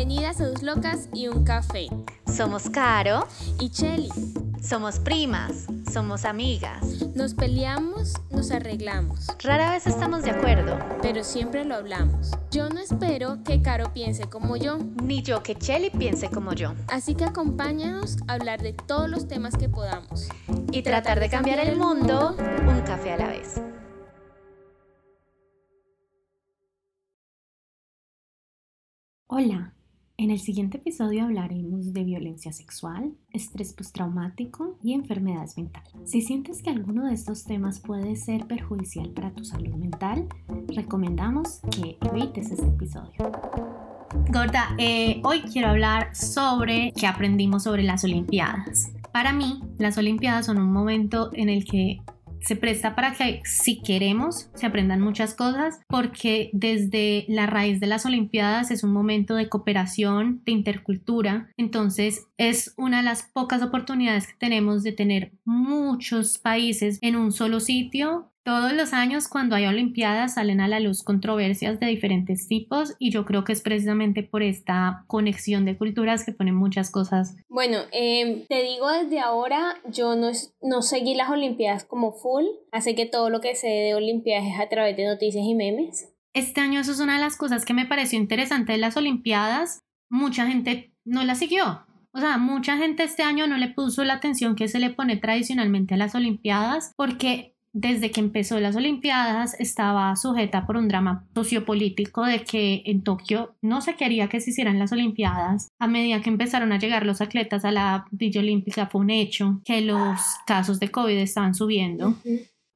Bienvenidas a Dos Locas y un Café. Somos Caro y Chelly. Somos primas, somos amigas. Nos peleamos, nos arreglamos. Rara vez estamos de acuerdo, pero siempre lo hablamos. Yo no espero que Caro piense como yo, ni yo que Chelly piense como yo. Así que acompáñanos a hablar de todos los temas que podamos y, tratar, de cambiar, el mundo un café a la vez. Hola, en el siguiente episodio hablaremos de violencia sexual, estrés postraumático y enfermedades mentales. Si sientes que alguno de estos temas puede ser perjudicial para tu salud mental, recomendamos que evites este episodio. Gorda, eh, hoy quiero hablar sobre qué aprendimos sobre las Olimpiadas. Para mí, las Olimpiadas son un momento en el que se presta para que si queremos se aprendan muchas cosas porque desde la raíz de las Olimpiadas es un momento de cooperación, de intercultura, entonces es una de las pocas oportunidades que tenemos de tener muchos países en un solo sitio todos los años cuando hay Olimpiadas salen a la luz controversias de diferentes tipos y yo creo que es precisamente por esta conexión de culturas que ponen muchas cosas. Bueno, em, te digo desde ahora, yo no, no seguí las Olimpiadas como full, así que todo lo que sé de Olimpiadas es a través de noticias y memes. Este año eso es una de las cosas que me pareció interesante de las Olimpiadas. Mucha gente no la siguió, o sea, mucha gente este año no le puso la atención que se le pone tradicionalmente a las Olimpiadas porque desde que empezó las Olimpiadas estaba sujeta por un drama sociopolítico de que en Tokio no se quería que se hicieran las Olimpiadas. A medida que empezaron a llegar los atletas a la Villa Olímpica fue un hecho que los casos de COVID estaban subiendo.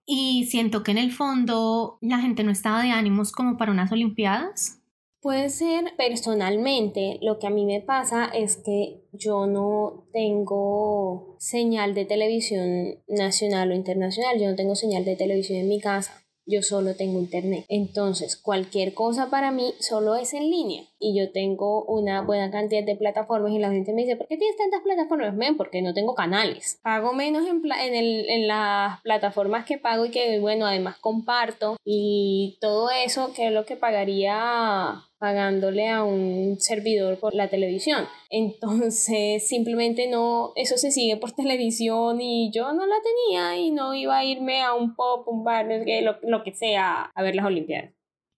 Y siento que en el fondo la gente no estaba de ánimos como para unas Olimpiadas. Puede ser personalmente, lo que a mí me pasa es que yo no tengo señal de televisión nacional o internacional, yo no tengo señal de televisión en mi casa yo solo tengo internet. Entonces, cualquier cosa para mí solo es en línea. Y yo tengo una buena cantidad de plataformas y la gente me dice, ¿por qué tienes tantas plataformas? Men, porque no tengo canales. Pago menos en, en, el, en las plataformas que pago y que, bueno, además comparto. Y todo eso, que es lo que pagaría pagándole a un servidor por la televisión. Entonces, simplemente no, eso se sigue por televisión y yo no la tenía y no iba a irme a un pop, un bar, lo, lo que sea, a ver las Olimpiadas.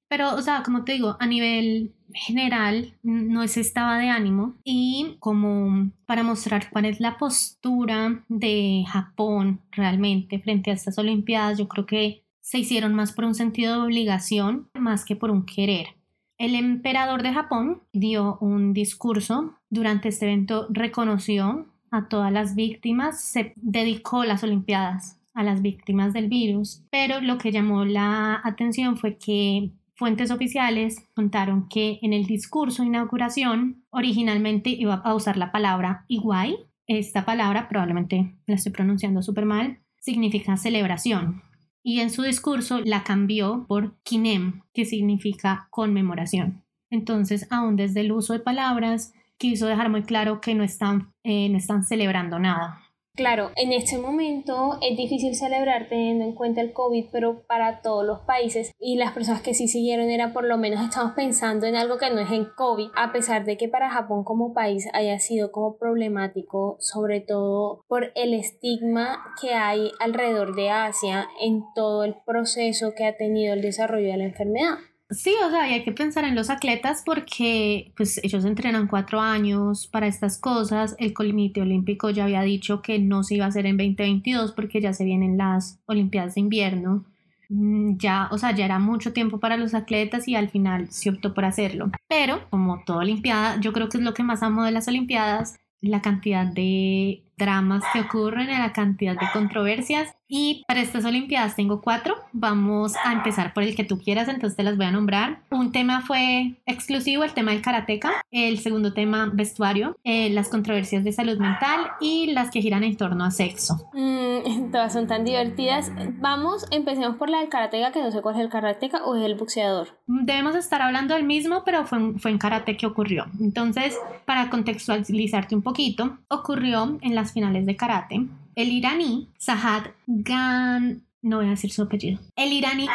Pero, o sea, como te digo, a nivel general no se estaba de ánimo y como para mostrar cuál es la postura de Japón realmente frente a estas Olimpiadas, yo creo que se hicieron más por un sentido de obligación más que por un querer. El emperador de Japón dio un discurso. Durante este evento reconoció a todas las víctimas, se dedicó las Olimpiadas a las víctimas del virus, pero lo que llamó la atención fue que fuentes oficiales contaron que en el discurso de inauguración originalmente iba a usar la palabra iguay. Esta palabra, probablemente la estoy pronunciando súper mal, significa celebración y en su discurso la cambió por kinem, que significa conmemoración. Entonces, aún desde el uso de palabras, quiso dejar muy claro que no están, eh, no están celebrando nada. Claro, en este momento es difícil celebrar teniendo en cuenta el COVID, pero para todos los países y las personas que sí siguieron era por lo menos estamos pensando en algo que no es en COVID, a pesar de que para Japón como país haya sido como problemático, sobre todo por el estigma que hay alrededor de Asia en todo el proceso que ha tenido el desarrollo de la enfermedad. Sí, o sea, y hay que pensar en los atletas porque pues ellos entrenan cuatro años para estas cosas. El Comité Olímpico ya había dicho que no se iba a hacer en 2022 porque ya se vienen las Olimpiadas de invierno. Mm, ya, o sea, ya era mucho tiempo para los atletas y al final se optó por hacerlo. Pero, como toda Olimpiada, yo creo que es lo que más amo de las Olimpiadas, la cantidad de dramas que ocurren, la cantidad de controversias y para estas Olimpiadas tengo cuatro. Vamos a empezar por el que tú quieras, entonces te las voy a nombrar. Un tema fue exclusivo, el tema del karateca. El segundo tema, vestuario. Eh, las controversias de salud mental y las que giran en torno a sexo. Mm, todas son tan divertidas. Vamos, empecemos por la del karateca, que no sé cuál es el karateca o es el boxeador. Debemos estar hablando del mismo, pero fue, fue en karate que ocurrió. Entonces, para contextualizarte un poquito, ocurrió en las finales de karate el iraní Sahad Gan a decir su apellido. El iraní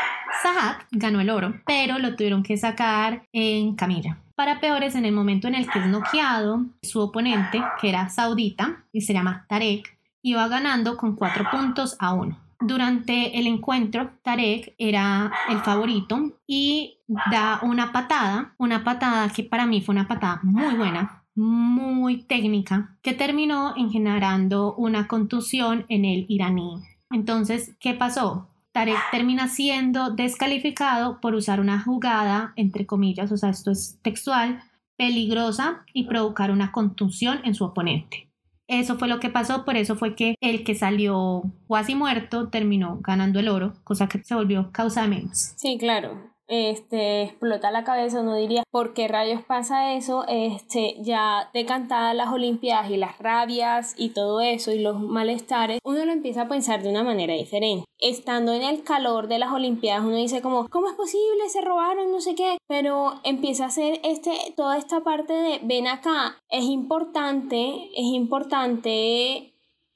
ganó el oro, pero lo tuvieron que sacar en camilla Para peores, en el momento en el que es noqueado, su oponente, que era saudita y se llama Tarek, iba ganando con cuatro puntos a uno. Durante el encuentro, Tarek era el favorito y da una patada, una patada que para mí fue una patada muy buena, muy técnica, que terminó en generando una contusión en el iraní. Entonces, ¿qué pasó? Tarek termina siendo descalificado por usar una jugada, entre comillas, o sea, esto es textual, peligrosa y provocar una contusión en su oponente. Eso fue lo que pasó, por eso fue que el que salió cuasi muerto terminó ganando el oro, cosa que se volvió causa de memes. Sí, claro este, explota la cabeza, uno diría, ¿por qué rayos pasa eso? Este, ya decantadas las Olimpiadas y las rabias y todo eso y los malestares, uno lo empieza a pensar de una manera diferente. Estando en el calor de las Olimpiadas, uno dice como, ¿cómo es posible? Se robaron, no sé qué, pero empieza a ser este, toda esta parte de, ven acá, es importante, es importante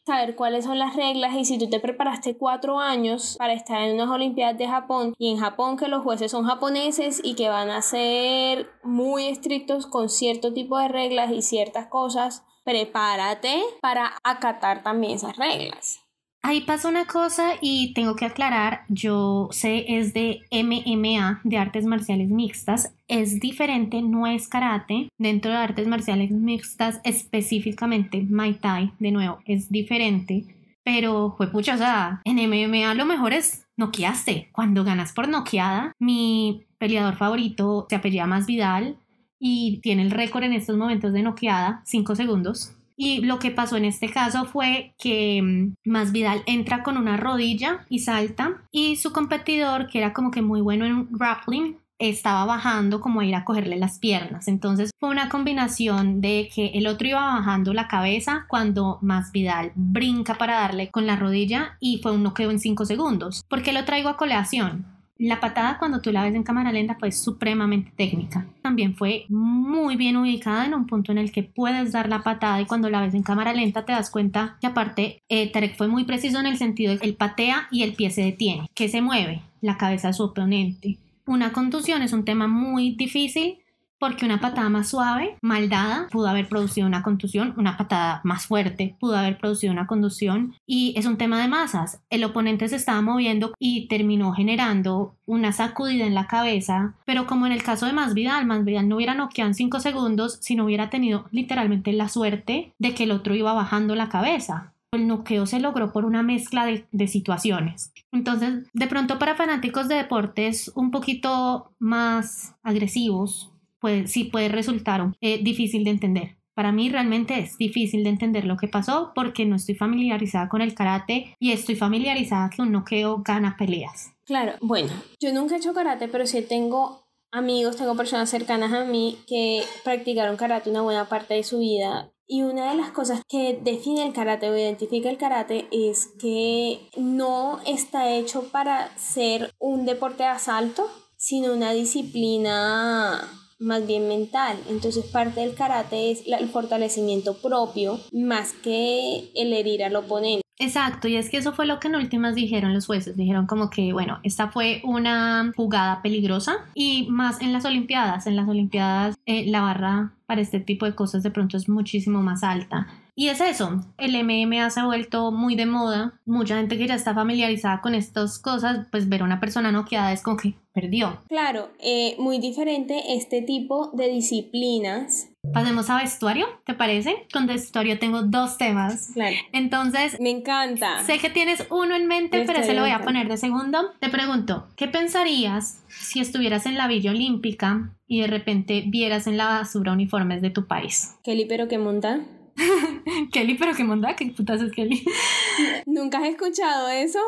saber cuáles son las reglas y si tú te preparaste cuatro años para estar en unas Olimpiadas de Japón y en Japón que los jueces son japoneses y que van a ser muy estrictos con cierto tipo de reglas y ciertas cosas, prepárate para acatar también esas reglas. Ahí pasa una cosa y tengo que aclarar, yo sé es de MMA, de artes marciales mixtas, es diferente, no es karate, dentro de artes marciales mixtas específicamente Muay Thai, de nuevo, es diferente, pero fue pucha, o sea, en MMA lo mejor es noqueaste, cuando ganas por noqueada, mi peleador favorito se apellida Más Vidal y tiene el récord en estos momentos de noqueada, 5 segundos, y lo que pasó en este caso fue que mm, Masvidal entra con una rodilla y salta y su competidor, que era como que muy bueno en grappling, estaba bajando como a ir a cogerle las piernas. Entonces fue una combinación de que el otro iba bajando la cabeza cuando Masvidal brinca para darle con la rodilla y fue un noqueo en 5 segundos. ¿Por qué lo traigo a coleación? La patada cuando tú la ves en cámara lenta fue supremamente técnica. También fue muy bien ubicada en un punto en el que puedes dar la patada y cuando la ves en cámara lenta te das cuenta que aparte eh, Tarek fue muy preciso en el sentido de que él patea y el pie se detiene, que se mueve la cabeza de su oponente. Una contusión es un tema muy difícil porque una patada más suave, mal dada, pudo haber producido una contusión, una patada más fuerte pudo haber producido una contusión y es un tema de masas. El oponente se estaba moviendo y terminó generando una sacudida en la cabeza, pero como en el caso de Masvidal, Masvidal no hubiera noqueado en 5 segundos si no hubiera tenido literalmente la suerte de que el otro iba bajando la cabeza el noqueo se logró por una mezcla de, de, situaciones. Entonces, de pronto para fanáticos de deportes un poquito más agresivos, puede, sí puede resultar eh, difícil de entender. Para mí realmente es difícil de entender lo que pasó porque no estoy familiarizada con el karate y estoy familiarizada que un noqueo gana peleas. Claro, bueno, yo nunca he hecho karate, pero sí tengo amigos, tengo personas cercanas a mí que practicaron karate una buena parte de su vida. Y una de las cosas que define el karate o identifica el karate es que no está hecho para ser un deporte de asalto, sino una disciplina más bien mental. Entonces parte del karate es el fortalecimiento propio más que el herir al oponente. Exacto, y es que eso fue lo que en últimas dijeron los jueces. Dijeron como que, bueno, esta fue una jugada peligrosa y más en las Olimpiadas. En las Olimpiadas eh, la barra para este tipo de cosas de pronto es muchísimo más alta. Y es eso, el MMA se ha vuelto muy de moda, mucha gente que ya está familiarizada con estas cosas, pues ver a una persona noqueada es como que perdió. Claro, eh, muy diferente este tipo de disciplinas. Pasemos a vestuario, ¿te parece? Con vestuario tengo dos temas. Claro. Entonces... Me encanta. Sé que tienes uno en mente, pero se lo voy a poner de segundo. Te pregunto, ¿qué pensarías si estuvieras en la Villa Olímpica y de repente vieras en la basura uniformes de tu país? Kelly, pero qué monta. Kelly, pero qué monta, qué putas es Kelly. ¿Nunca has escuchado eso?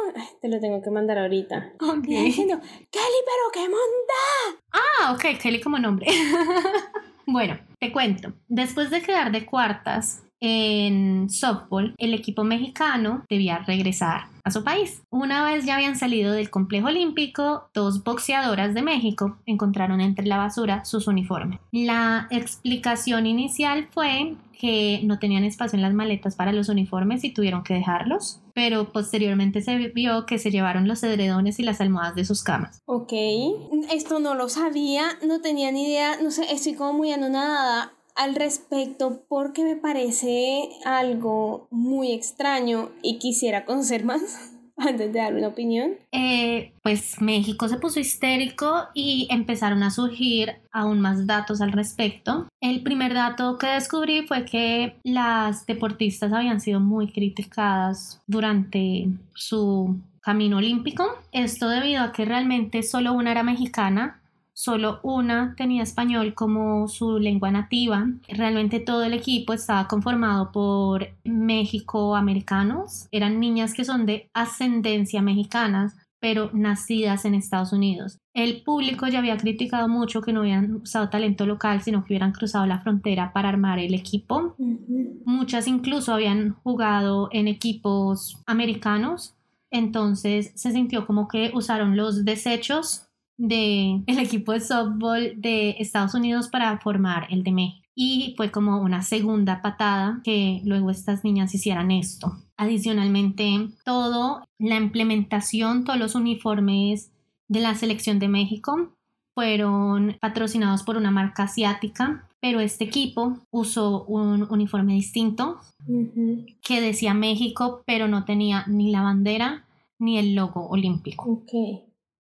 te lo tengo que mandar ahorita. Ok. diciendo, Kelly, pero qué monta. Ah, ok, Kelly como nombre. bueno, te cuento. Después de quedar de cuartas en softball, el equipo mexicano debía regresar a su país. Una vez ya habían salido del complejo olímpico, dos boxeadoras de México encontraron entre la basura sus uniformes. La explicación inicial fue que no tenían espacio en las maletas para los uniformes y tuvieron que dejarlos, pero posteriormente se vio que se llevaron los edredones y las almohadas de sus camas. Ok, esto no lo sabía, no tenía ni idea, no sé, estoy como muy anonadada al respecto porque me parece algo muy extraño y quisiera conocer más. antes de dar una opinión? Eh, pues México se puso histérico y empezaron a surgir aún más datos al respecto. El primer dato que descubrí fue que las deportistas habían sido muy criticadas durante su camino olímpico. Esto debido a que realmente solo una era mexicana solo una tenía español como su lengua nativa. Realmente todo el equipo estaba conformado por México-americanos. Eran niñas que son de ascendencia mexicana, pero nacidas en Estados Unidos. El público ya había criticado mucho que no hubieran usado talento local, sino que hubieran cruzado la frontera para armar el equipo. Muchas incluso habían jugado en equipos americanos, entonces se sintió como que usaron los desechos del el equipo de softball de Estados Unidos para formar el de México. Y fue como una segunda patada que luego estas niñas hicieran esto. Adicionalmente, todo, la implementación, todos los uniformes de la selección de México fueron patrocinados por una marca asiática, pero este equipo usó un uniforme distinto que decía México, pero no tenía ni la bandera ni el logo olímpico.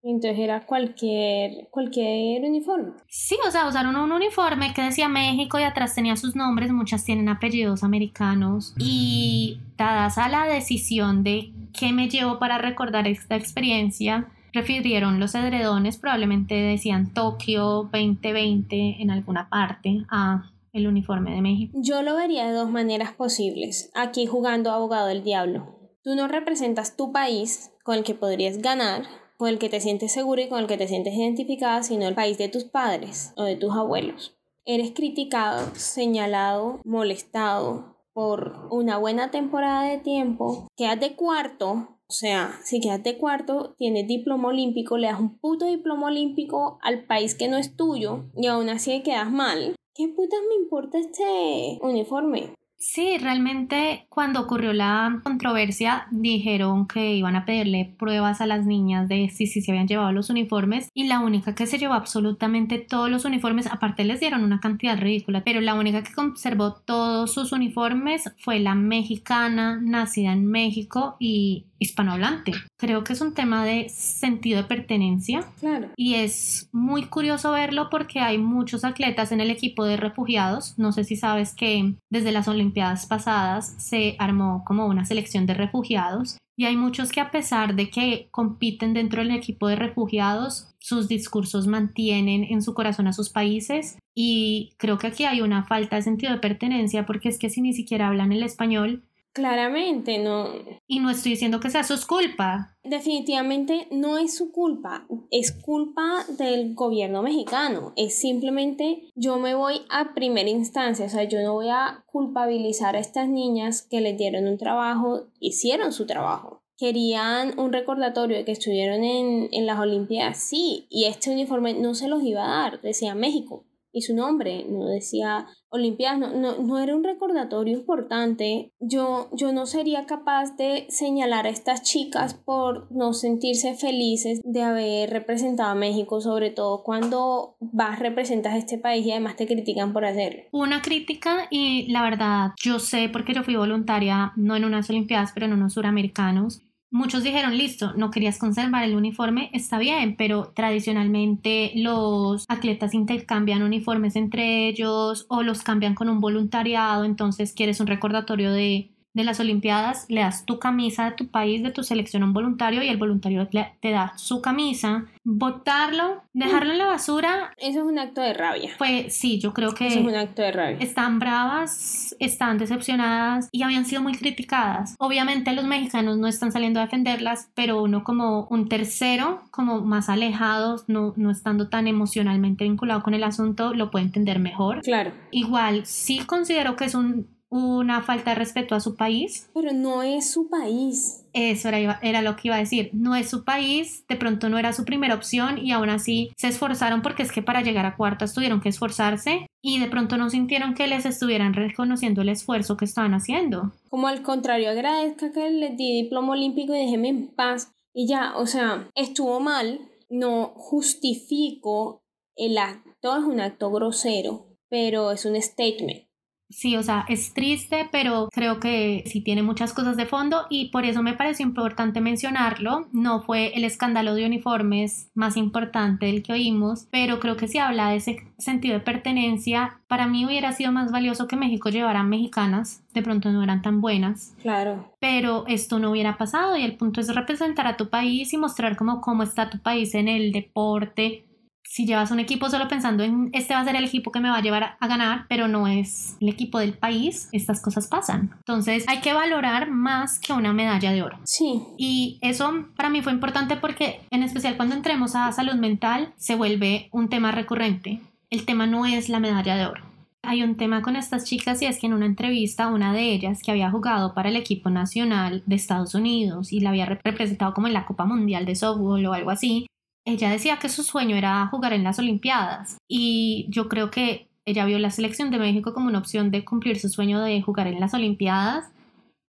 Entonces era cualquier, cualquier uniforme. Sí, o sea, usaron un uniforme que decía México y atrás tenía sus nombres, muchas tienen apellidos americanos. Y dadas a la decisión de qué me llevo para recordar esta experiencia, refirieron los edredones, probablemente decían Tokio 2020 en alguna parte a el uniforme de México. Yo lo vería de dos maneras posibles, aquí jugando abogado del diablo. Tú no representas tu país con el que podrías ganar, con el que te sientes seguro y con el que te sientes identificada, sino el país de tus padres o de tus abuelos. Eres criticado, señalado, molestado por una buena temporada de tiempo, quedas de cuarto, o sea, si quedas de cuarto, tienes diploma olímpico, le das un puto diploma olímpico al país que no es tuyo y aún así quedas mal. ¿Qué putas me importa este uniforme? Sí, realmente cuando ocurrió la controversia dijeron que iban a pedirle pruebas a las niñas de si, si se habían llevado los uniformes y la única que se llevó absolutamente todos los uniformes, aparte les dieron una cantidad ridícula, pero la única que conservó todos sus uniformes fue la mexicana, nacida en México y hispanohablante. Creo que es un tema de sentido de pertenencia. Claro. Y es muy curioso verlo porque hay muchos atletas en el equipo de refugiados. No sé si sabes que desde las Olimpiadas pasadas se armó como una selección de refugiados y hay muchos que a pesar de que compiten dentro del equipo de refugiados, sus discursos mantienen en su corazón a sus países y creo que aquí hay una falta de sentido de pertenencia porque es que si ni siquiera hablan el español, Claramente, no. Y no estoy diciendo que sea su culpa. Definitivamente no es su culpa, es culpa del gobierno mexicano. Es simplemente yo me voy a primera instancia, o sea, yo no voy a culpabilizar a estas niñas que les dieron un trabajo, hicieron su trabajo. Querían un recordatorio de que estuvieron en, en las Olimpiadas, sí, y este uniforme no se los iba a dar, decía México y su nombre, no decía Olimpiadas, no, no, era un recordatorio importante. Yo, yo no sería capaz de señalar a estas chicas por no sentirse felices de haber representado a México, sobre todo cuando vas, representas a este país y además te critican por hacerlo. Una crítica y la verdad, yo sé porque yo fui voluntaria, no en unas Olimpiadas, pero en unos suramericanos, Muchos dijeron, listo, no querías conservar el uniforme, está bien, pero tradicionalmente los atletas intercambian uniformes entre ellos o los cambian con un voluntariado, entonces quieres un recordatorio de de las Olimpiadas, le das tu camisa de tu país, de tu selección a un voluntario y el voluntario te da su camisa, botarlo, dejarlo en la basura. Eso es un acto de rabia. Pues sí, yo creo que... Eso es un acto de rabia. Están bravas, están decepcionadas y habían sido muy criticadas. Obviamente los mexicanos no están saliendo a defenderlas, pero uno como un tercero, como más alejado, no, no estando tan emocionalmente vinculado con el asunto, lo puede entender mejor. Claro. Igual, sí considero que es un una falta de respeto a su país. Pero no es su país. Eso era, era, lo que iba a decir. No es su país, de pronto no era su primera opción y aún así se esforzaron porque es que para llegar a cuartas tuvieron que esforzarse y de pronto no sintieron que les estuvieran reconociendo el esfuerzo que estaban haciendo. Como al contrario, agradezca que les di diploma olímpico y déjeme en paz. Y ya, o sea, estuvo mal, no justifico el acto, es un acto grosero, pero es un statement. Sí, o sea, es triste, pero creo que sí tiene muchas cosas de fondo y por eso me pareció importante mencionarlo. No fue el escándalo de uniformes más importante del que oímos, pero creo que si habla de ese sentido de pertenencia, para mí hubiera sido más valioso que México llevara mexicanas, de pronto no eran tan buenas. Claro. Pero esto no hubiera pasado y el punto es representar a tu país y mostrar cómo, cómo está tu país en el deporte, si llevas un equipo solo pensando en este va a ser el equipo que me va a llevar a ganar, pero no es el equipo del país, estas cosas pasan. Entonces hay que valorar más que una medalla de oro. Sí. Y eso para mí fue importante porque en especial cuando entremos a salud mental se vuelve un tema recurrente. El tema no es la medalla de oro. Hay un tema con estas chicas y es que en una entrevista una de ellas que había jugado para el equipo nacional de Estados Unidos y la había representado como en la Copa Mundial de Softball o algo así, ella decía que su sueño era jugar en las Olimpiadas y yo creo que ella vio la selección de México como una opción de cumplir su sueño de jugar en las Olimpiadas,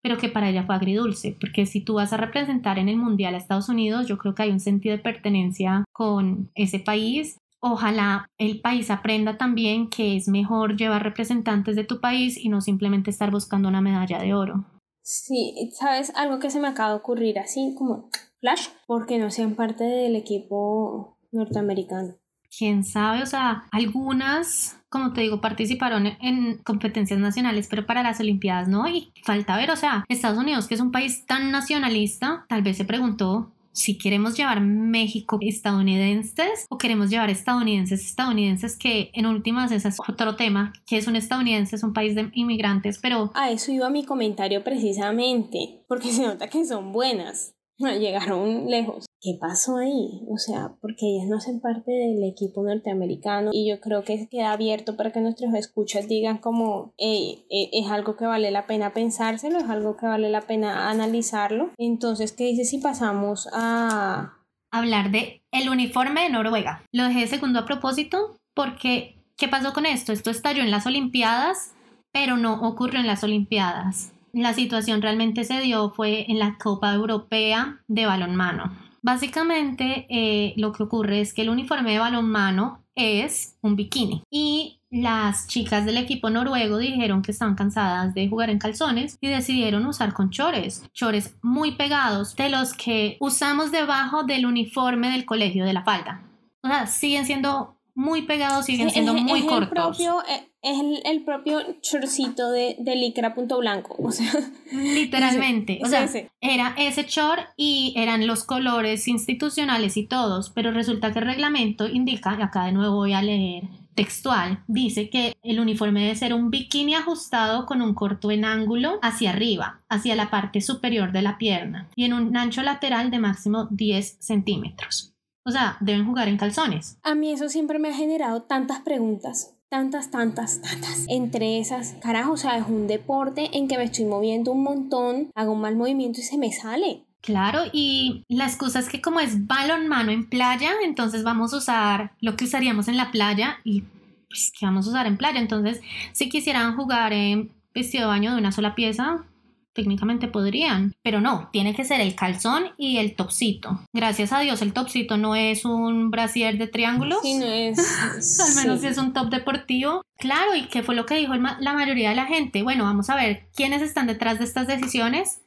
pero que para ella fue agridulce, porque si tú vas a representar en el Mundial a Estados Unidos, yo creo que hay un sentido de pertenencia con ese país. Ojalá el país aprenda también que es mejor llevar representantes de tu país y no simplemente estar buscando una medalla de oro. Sí, sabes, algo que se me acaba de ocurrir así como Flash porque no sean parte del equipo norteamericano. Quién sabe, o sea, algunas, como te digo, participaron en competencias nacionales, pero para las Olimpiadas no, y falta ver, o sea, Estados Unidos, que es un país tan nacionalista, tal vez se preguntó si queremos llevar México estadounidenses o queremos llevar estadounidenses estadounidenses que en últimas ese es otro tema que es un estadounidense es un país de inmigrantes pero a eso iba mi comentario precisamente porque se nota que son buenas llegaron lejos. ¿Qué pasó ahí? O sea, porque ellas no hacen parte del equipo norteamericano y yo creo que queda abierto para que nuestros escuchas digan como eh, es algo que vale la pena pensárselo, es algo que vale la pena analizarlo. Entonces, ¿qué dice si pasamos a hablar de el uniforme de Noruega? Lo dejé segundo a propósito porque ¿qué pasó con esto? Esto estalló en las Olimpiadas, pero no ocurrió en las Olimpiadas la situación realmente se dio fue en la Copa Europea de balonmano. Básicamente eh, lo que ocurre es que el uniforme de balonmano es un bikini y las chicas del equipo noruego dijeron que estaban cansadas de jugar en calzones y decidieron usar con chores, chores muy pegados de los que usamos debajo del uniforme del colegio de la falda. O sea, siguen siendo muy pegados, siguen siendo muy cortos. Eh, es el, propio chorcito de, de licra punto blanco, o sea. Literalmente, o sea, era ese chor y eran los colores institucionales y todos, pero resulta que el reglamento indica, acá de nuevo voy a leer textual, dice que el uniforme debe ser un bikini ajustado con un corto en ángulo hacia arriba, hacia la parte superior de la pierna y en un ancho lateral de máximo 10 centímetros. O sea, deben jugar en calzones. A mí eso siempre me ha generado tantas preguntas tantas, tantas, tantas. Entre esas, carajo, o sea, es un deporte en que me estoy moviendo un montón, hago un mal movimiento y se me sale. Claro, y la excusa es que como es balón mano en playa, entonces vamos a usar lo que usaríamos en la playa y pues que vamos a usar en playa. Entonces, si quisieran jugar en vestido de baño de una sola pieza, técnicamente podrían, pero no, tiene que ser el calzón y el topsito. Gracias a Dios el topsito no es un brasier de triángulos. Sí, no es. Al menos si es un top deportivo. Claro, y qué fue lo que dijo la mayoría de la gente. Bueno, vamos a ver quiénes están detrás de estas decisiones.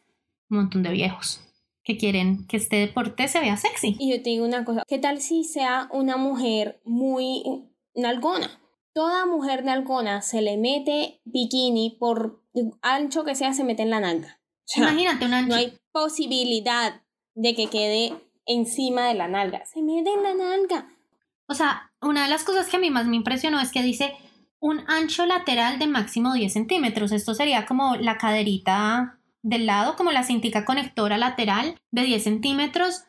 Un montón de viejos que quieren que este deporte se vea sexy. Y yo te digo una cosa, ¿qué tal si sea una mujer muy nalgona? Toda mujer nalgona se le mete bikini por ancho que sea, se mete en la nalga. Imagínate un ancho. No hay posibilidad de que quede encima de la nalga. Se mete en la nalga. O sea, una de las cosas que a mí más me impresionó es que dice un ancho lateral de máximo 10 centímetros. Esto sería como la caderita del lado, como la cintica conectora lateral de 10 centímetros.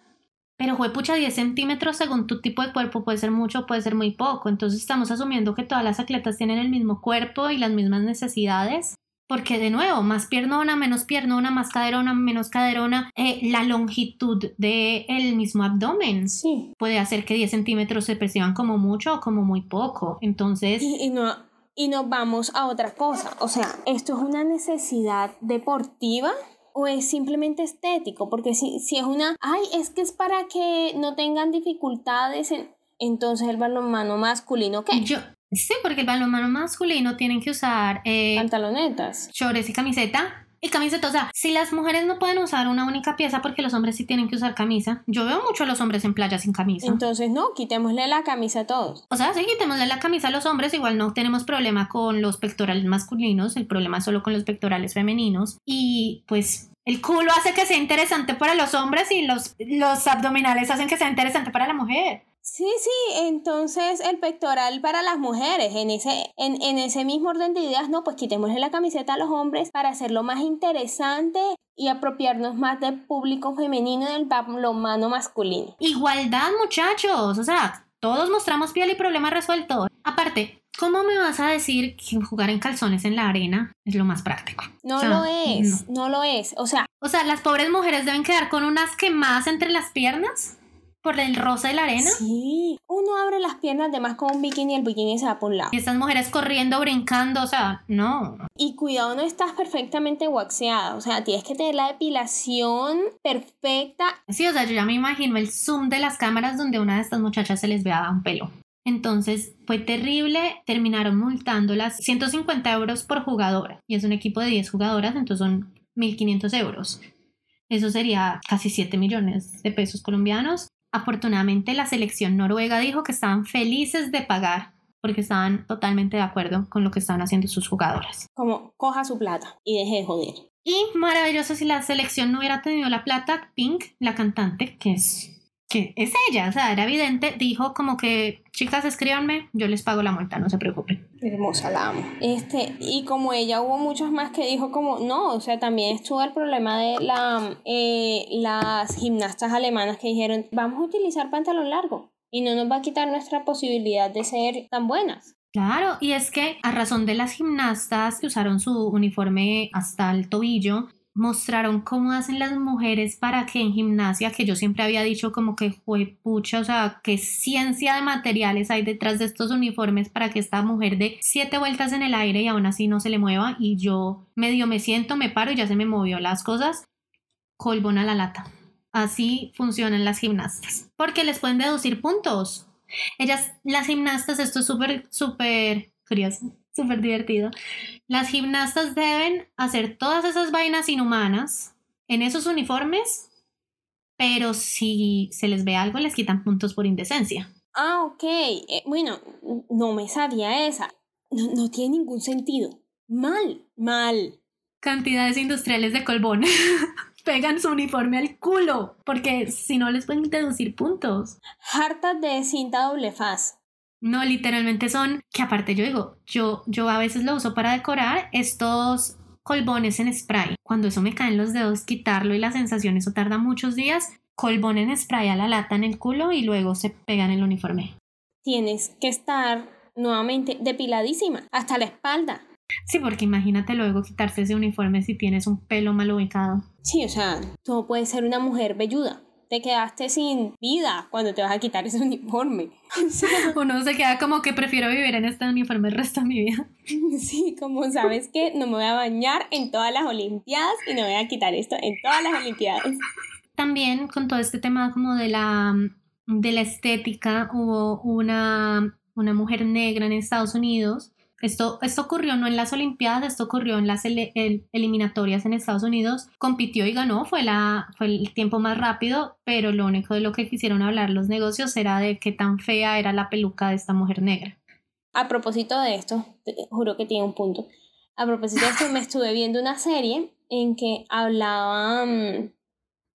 Pero fue pucha 10 centímetros según tu tipo de cuerpo, puede ser mucho, puede ser muy poco. Entonces estamos asumiendo que todas las atletas tienen el mismo cuerpo y las mismas necesidades. Porque de nuevo, más piernona, menos piernona, más caderona, menos caderona, eh, la longitud del el mismo abdomen Sí. puede hacer que 10 centímetros se perciban como mucho o como muy poco. Entonces, Y, y no, y nos vamos a otra cosa. O sea, ¿esto es una necesidad deportiva? ¿O es simplemente estético? Porque si, si es una, ay, es que es para que no tengan dificultades, en, entonces el balonmano masculino, ¿qué? yo, sí, porque el balonmano masculino tienen que usar eh, Pantalonetas. shorts y camiseta. Y camiseta, o sea, si las mujeres no pueden usar una única pieza porque los hombres sí tienen que usar camisa, yo veo mucho a los hombres en playa sin camisa. Entonces, no, quitémosle la camisa a todos. O sea, sí, quitémosle la camisa a los hombres, igual no tenemos problema con los pectorales masculinos, el problema es solo con los pectorales femeninos. Y pues el culo hace que sea interesante para los hombres y los, los abdominales hacen que sea interesante para la mujer. Sí, sí, entonces el pectoral para las mujeres, en ese, en, en ese mismo orden de ideas, no, pues quitémosle la camiseta a los hombres para hacerlo más interesante y apropiarnos más del público femenino y del balonmano masculino. Igualdad, muchachos, o sea, todos mostramos piel y problema resuelto. Aparte, ¿cómo me vas a decir que jugar en calzones en la arena es lo más práctico? No O sea, lo es, no. lo es. O sea, O sea, las pobres mujeres deben quedar con unas quemadas entre las piernas por el roce de la arena. sí, uno abre las piernas de más con un bikini y el bikini se va por un lado. Y estas mujeres corriendo, brincando, o sea, no. Y cuidado, no estás perfectamente waxeada. O sea, tienes que tener la depilación perfecta. Sí, o sea, yo ya me imagino el zoom de las cámaras donde a una de estas muchachas se les vea un pelo. Entonces fue terrible, terminaron multándolas 150 euros por jugadora. Y es un equipo de 10 jugadoras, entonces son 1.500 euros. Eso sería casi 7 millones de pesos colombianos. Afortunadamente la selección noruega dijo que estaban felices de pagar porque estaban totalmente de acuerdo con lo que estaban haciendo sus jugadoras. Como coja su plata y deje de joder. Y maravilloso si la selección no hubiera tenido la plata, Pink, la cantante, que es que es ella, o sea, era evidente, dijo como que, chicas, escríbanme, yo les pago la multa, no se preocupen. Hermosa, la amo. Este, y como ella hubo muchos más que dijo como, no, o sea, también estuvo el problema de la, eh, las gimnastas alemanas que dijeron, vamos a utilizar pantalón largo y no nos va a quitar nuestra posibilidad de ser tan buenas. Claro, y es que a razón de las gimnastas que usaron su uniforme hasta el tobillo, mostraron cómo hacen las mujeres para que en gimnasia, que yo siempre había dicho como que fue pucha, o sea, qué ciencia de materiales hay detrás de estos uniformes para que esta mujer dé siete vueltas en el aire y aún así no se le mueva y yo medio me siento, me paro y ya se me movió las cosas, colbón a la lata. Así funcionan las gimnastas, porque les pueden deducir puntos. Ellas, las gimnastas, esto es súper, súper curioso, súper divertido. Las gimnastas deben hacer todas esas vainas inhumanas en esos uniformes, pero si se les ve algo, les quitan puntos por indecencia. Ah, ok. Eh, bueno, no me sabía esa. No, no tiene ningún sentido. Mal, mal. Cantidades industriales de colbón. Pegan su uniforme al culo, porque si no les pueden deducir puntos. Hartas de cinta doble faz. No, literalmente son, que aparte yo digo, yo, yo a veces lo uso para decorar estos colbones en spray. Cuando eso me cae en los dedos, quitarlo y la sensación, eso tarda muchos días. Colbón en spray a la lata en el culo y luego se pega en el uniforme. Tienes que estar nuevamente depiladísima, hasta la espalda. Sí, porque imagínate luego quitarse ese uniforme si tienes un pelo mal ubicado. Sí, o sea, tú puedes ser una mujer velluda. Te quedaste sin vida cuando te vas a quitar ese uniforme. O sea, Uno se queda como que prefiero vivir en este uniforme el resto de mi vida. sí, como sabes que no me voy a bañar en todas las Olimpiadas y no voy a quitar esto en todas las Olimpiadas. También con todo este tema como de la, de la estética, hubo una, una mujer negra en Estados Unidos. Esto, esto ocurrió no en las Olimpiadas, esto ocurrió en las eliminatorias en Estados Unidos. Compitió y ganó, fue, la, fue el tiempo más rápido, pero lo único de lo que quisieron hablar los negocios era de qué tan fea era la peluca de esta mujer negra. A propósito de esto, juro que tiene un punto. A propósito de esto, me estuve viendo una serie en que hablaban,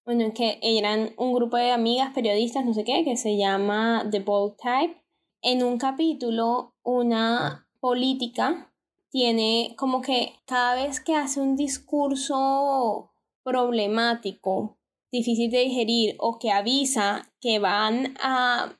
bueno, en que eran un grupo de amigas periodistas, no sé qué, que se llama The Bold Type. En un capítulo, una política tiene como que cada vez que hace un discurso problemático, difícil de digerir o que avisa que van a,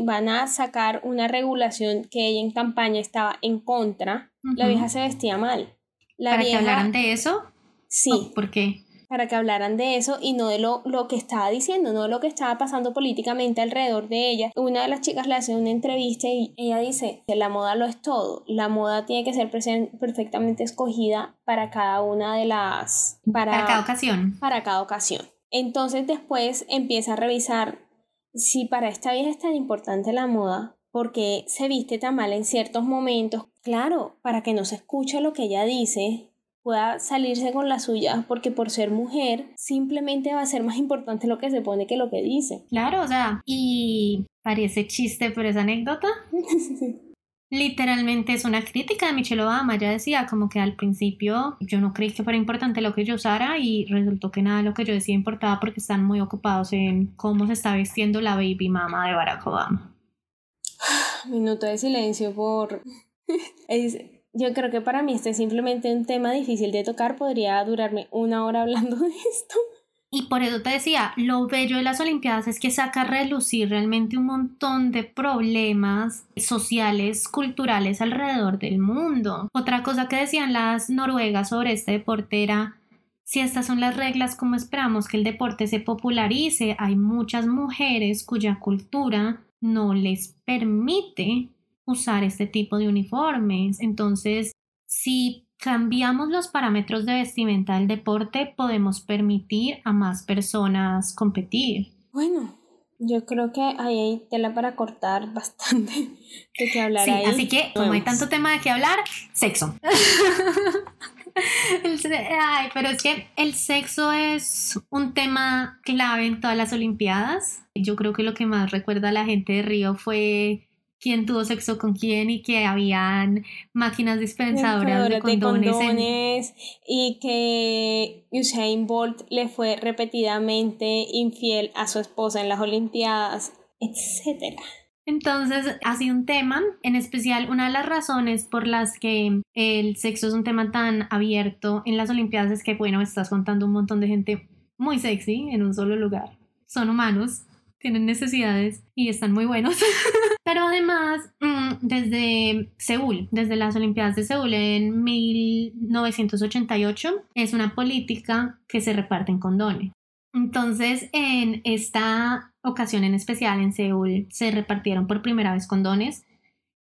van a sacar una regulación que ella en campaña estaba en contra, la vieja se vestía mal. La ¿Para que hablaran de eso? Sí, ¿Por qué? Para que hablaran de eso y no de lo, lo que estaba diciendo, no de lo que estaba pasando políticamente alrededor de ella. Una de las chicas le hace una entrevista y ella dice que la moda lo es todo. La moda tiene que ser perfectamente escogida para cada una de las... Para cada ocasión. para cada ocasión. Entonces después empieza a revisar si para esta vieja es tan importante la moda, porque se viste tan mal en ciertos momentos. Claro, para que no se escuche lo que ella dice, pueda salirse con la suya, porque por ser mujer simplemente va a ser más importante lo que se pone que lo que dice. Claro, o sea, y parece chiste, pero esa anécdota literalmente es una crítica de Michelle Obama. Ella decía como que al principio yo no creí que fuera importante lo que yo usara y resultó que nada de lo que yo decía importaba porque están muy ocupados en cómo se está vistiendo la baby mama de Barack Obama. Minuto de silencio por... Es- Yo creo que para mí este es simplemente un tema difícil de tocar, podría durarme una hora hablando de esto. Y por eso te decía, lo bello de las Olimpiadas es que saca a relucir realmente un montón de problemas sociales, culturales alrededor del mundo. Otra cosa que decían las noruegas sobre este deporte era, si estas son las reglas, ¿cómo esperamos que el deporte se popularice? Hay muchas mujeres cuya cultura no les permite usar este tipo de uniformes. Entonces, si cambiamos los parámetros de vestimenta del deporte, podemos permitir a más personas competir. Bueno, yo creo que ahí hay tela para cortar bastante de qué hablar Sí, ahí. así que como hay tanto tema de qué hablar, sexo. Ay, pero es que el sexo es un tema clave en todas las Olimpiadas. Yo creo que lo que más recuerda a la gente de Río fue quién tuvo sexo con quién y que habían máquinas dispensadoras de de condones. en- condones y que Usain Bolt le fue repetidamente infiel a su esposa en las Olimpiadas, etcétera. Entonces, ha sido un tema, en especial una de las razones por las que el sexo es un tema tan abierto en las Olimpiadas es que, bueno, estás contando un montón de gente muy sexy en un solo lugar. Son humanos, tienen necesidades y están muy buenos. Pero además, mm, desde Seúl, desde las Olimpiadas de Seúl en 1988, es una política que se reparten condones. Entonces, en esta ocasión en especial en Seúl se repartieron por primera vez condones.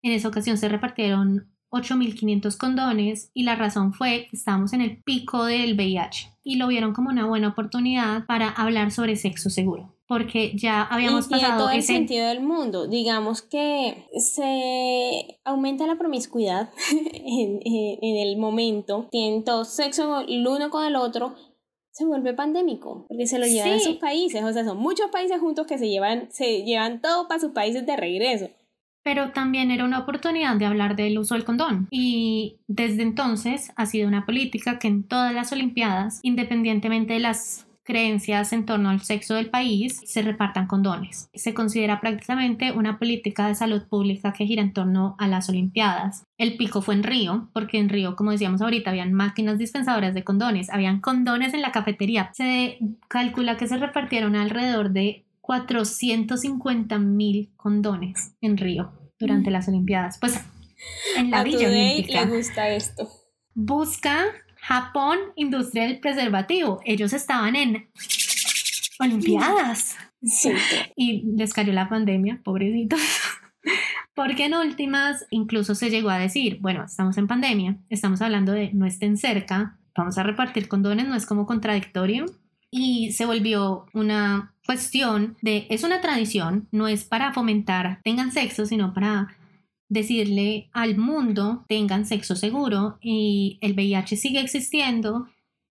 En esa ocasión se repartieron 8.500 condones y la razón fue que estábamos en el pico del VIH y lo vieron como una buena oportunidad para hablar sobre sexo seguro. Porque ya habíamos y tiene pasado todo el ese... sentido del mundo. Digamos que se aumenta la promiscuidad en, en- en el momento. Tienen todo sexo el uno con el otro. Se vuelve pandémico porque se lo llevan a Sí. sus países. O sea, son muchos países juntos que se llevan, se llevan todo para sus países de regreso. pero también era una oportunidad de hablar del uso del condón. Y desde entonces ha sido una política que en todas las Olimpiadas, independientemente de las creencias en torno al sexo del país, se repartan condones. Se considera prácticamente una política de salud pública que gira en torno a las Olimpiadas. El pico fue en Río, porque en Río, como decíamos ahorita, habían máquinas dispensadoras de condones, habían condones en la cafetería. Se calcula que se repartieron alrededor de 450 mil condones en Río durante las Olimpiadas. Pues en la a Villa Olímpica. le gusta esto. Busca Japón, industria del preservativo. Ellos estaban en Olimpiadas Sí. y les cayó la pandemia, pobrecitos. Porque en últimas incluso se llegó a decir, bueno, estamos en pandemia, estamos hablando de no estén cerca, vamos a repartir condones, no es como contradictorio. Y se volvió una cuestión de, es una tradición, no es para fomentar, tengan sexo, sino para decirle al mundo, tengan sexo seguro y el VIH sigue existiendo.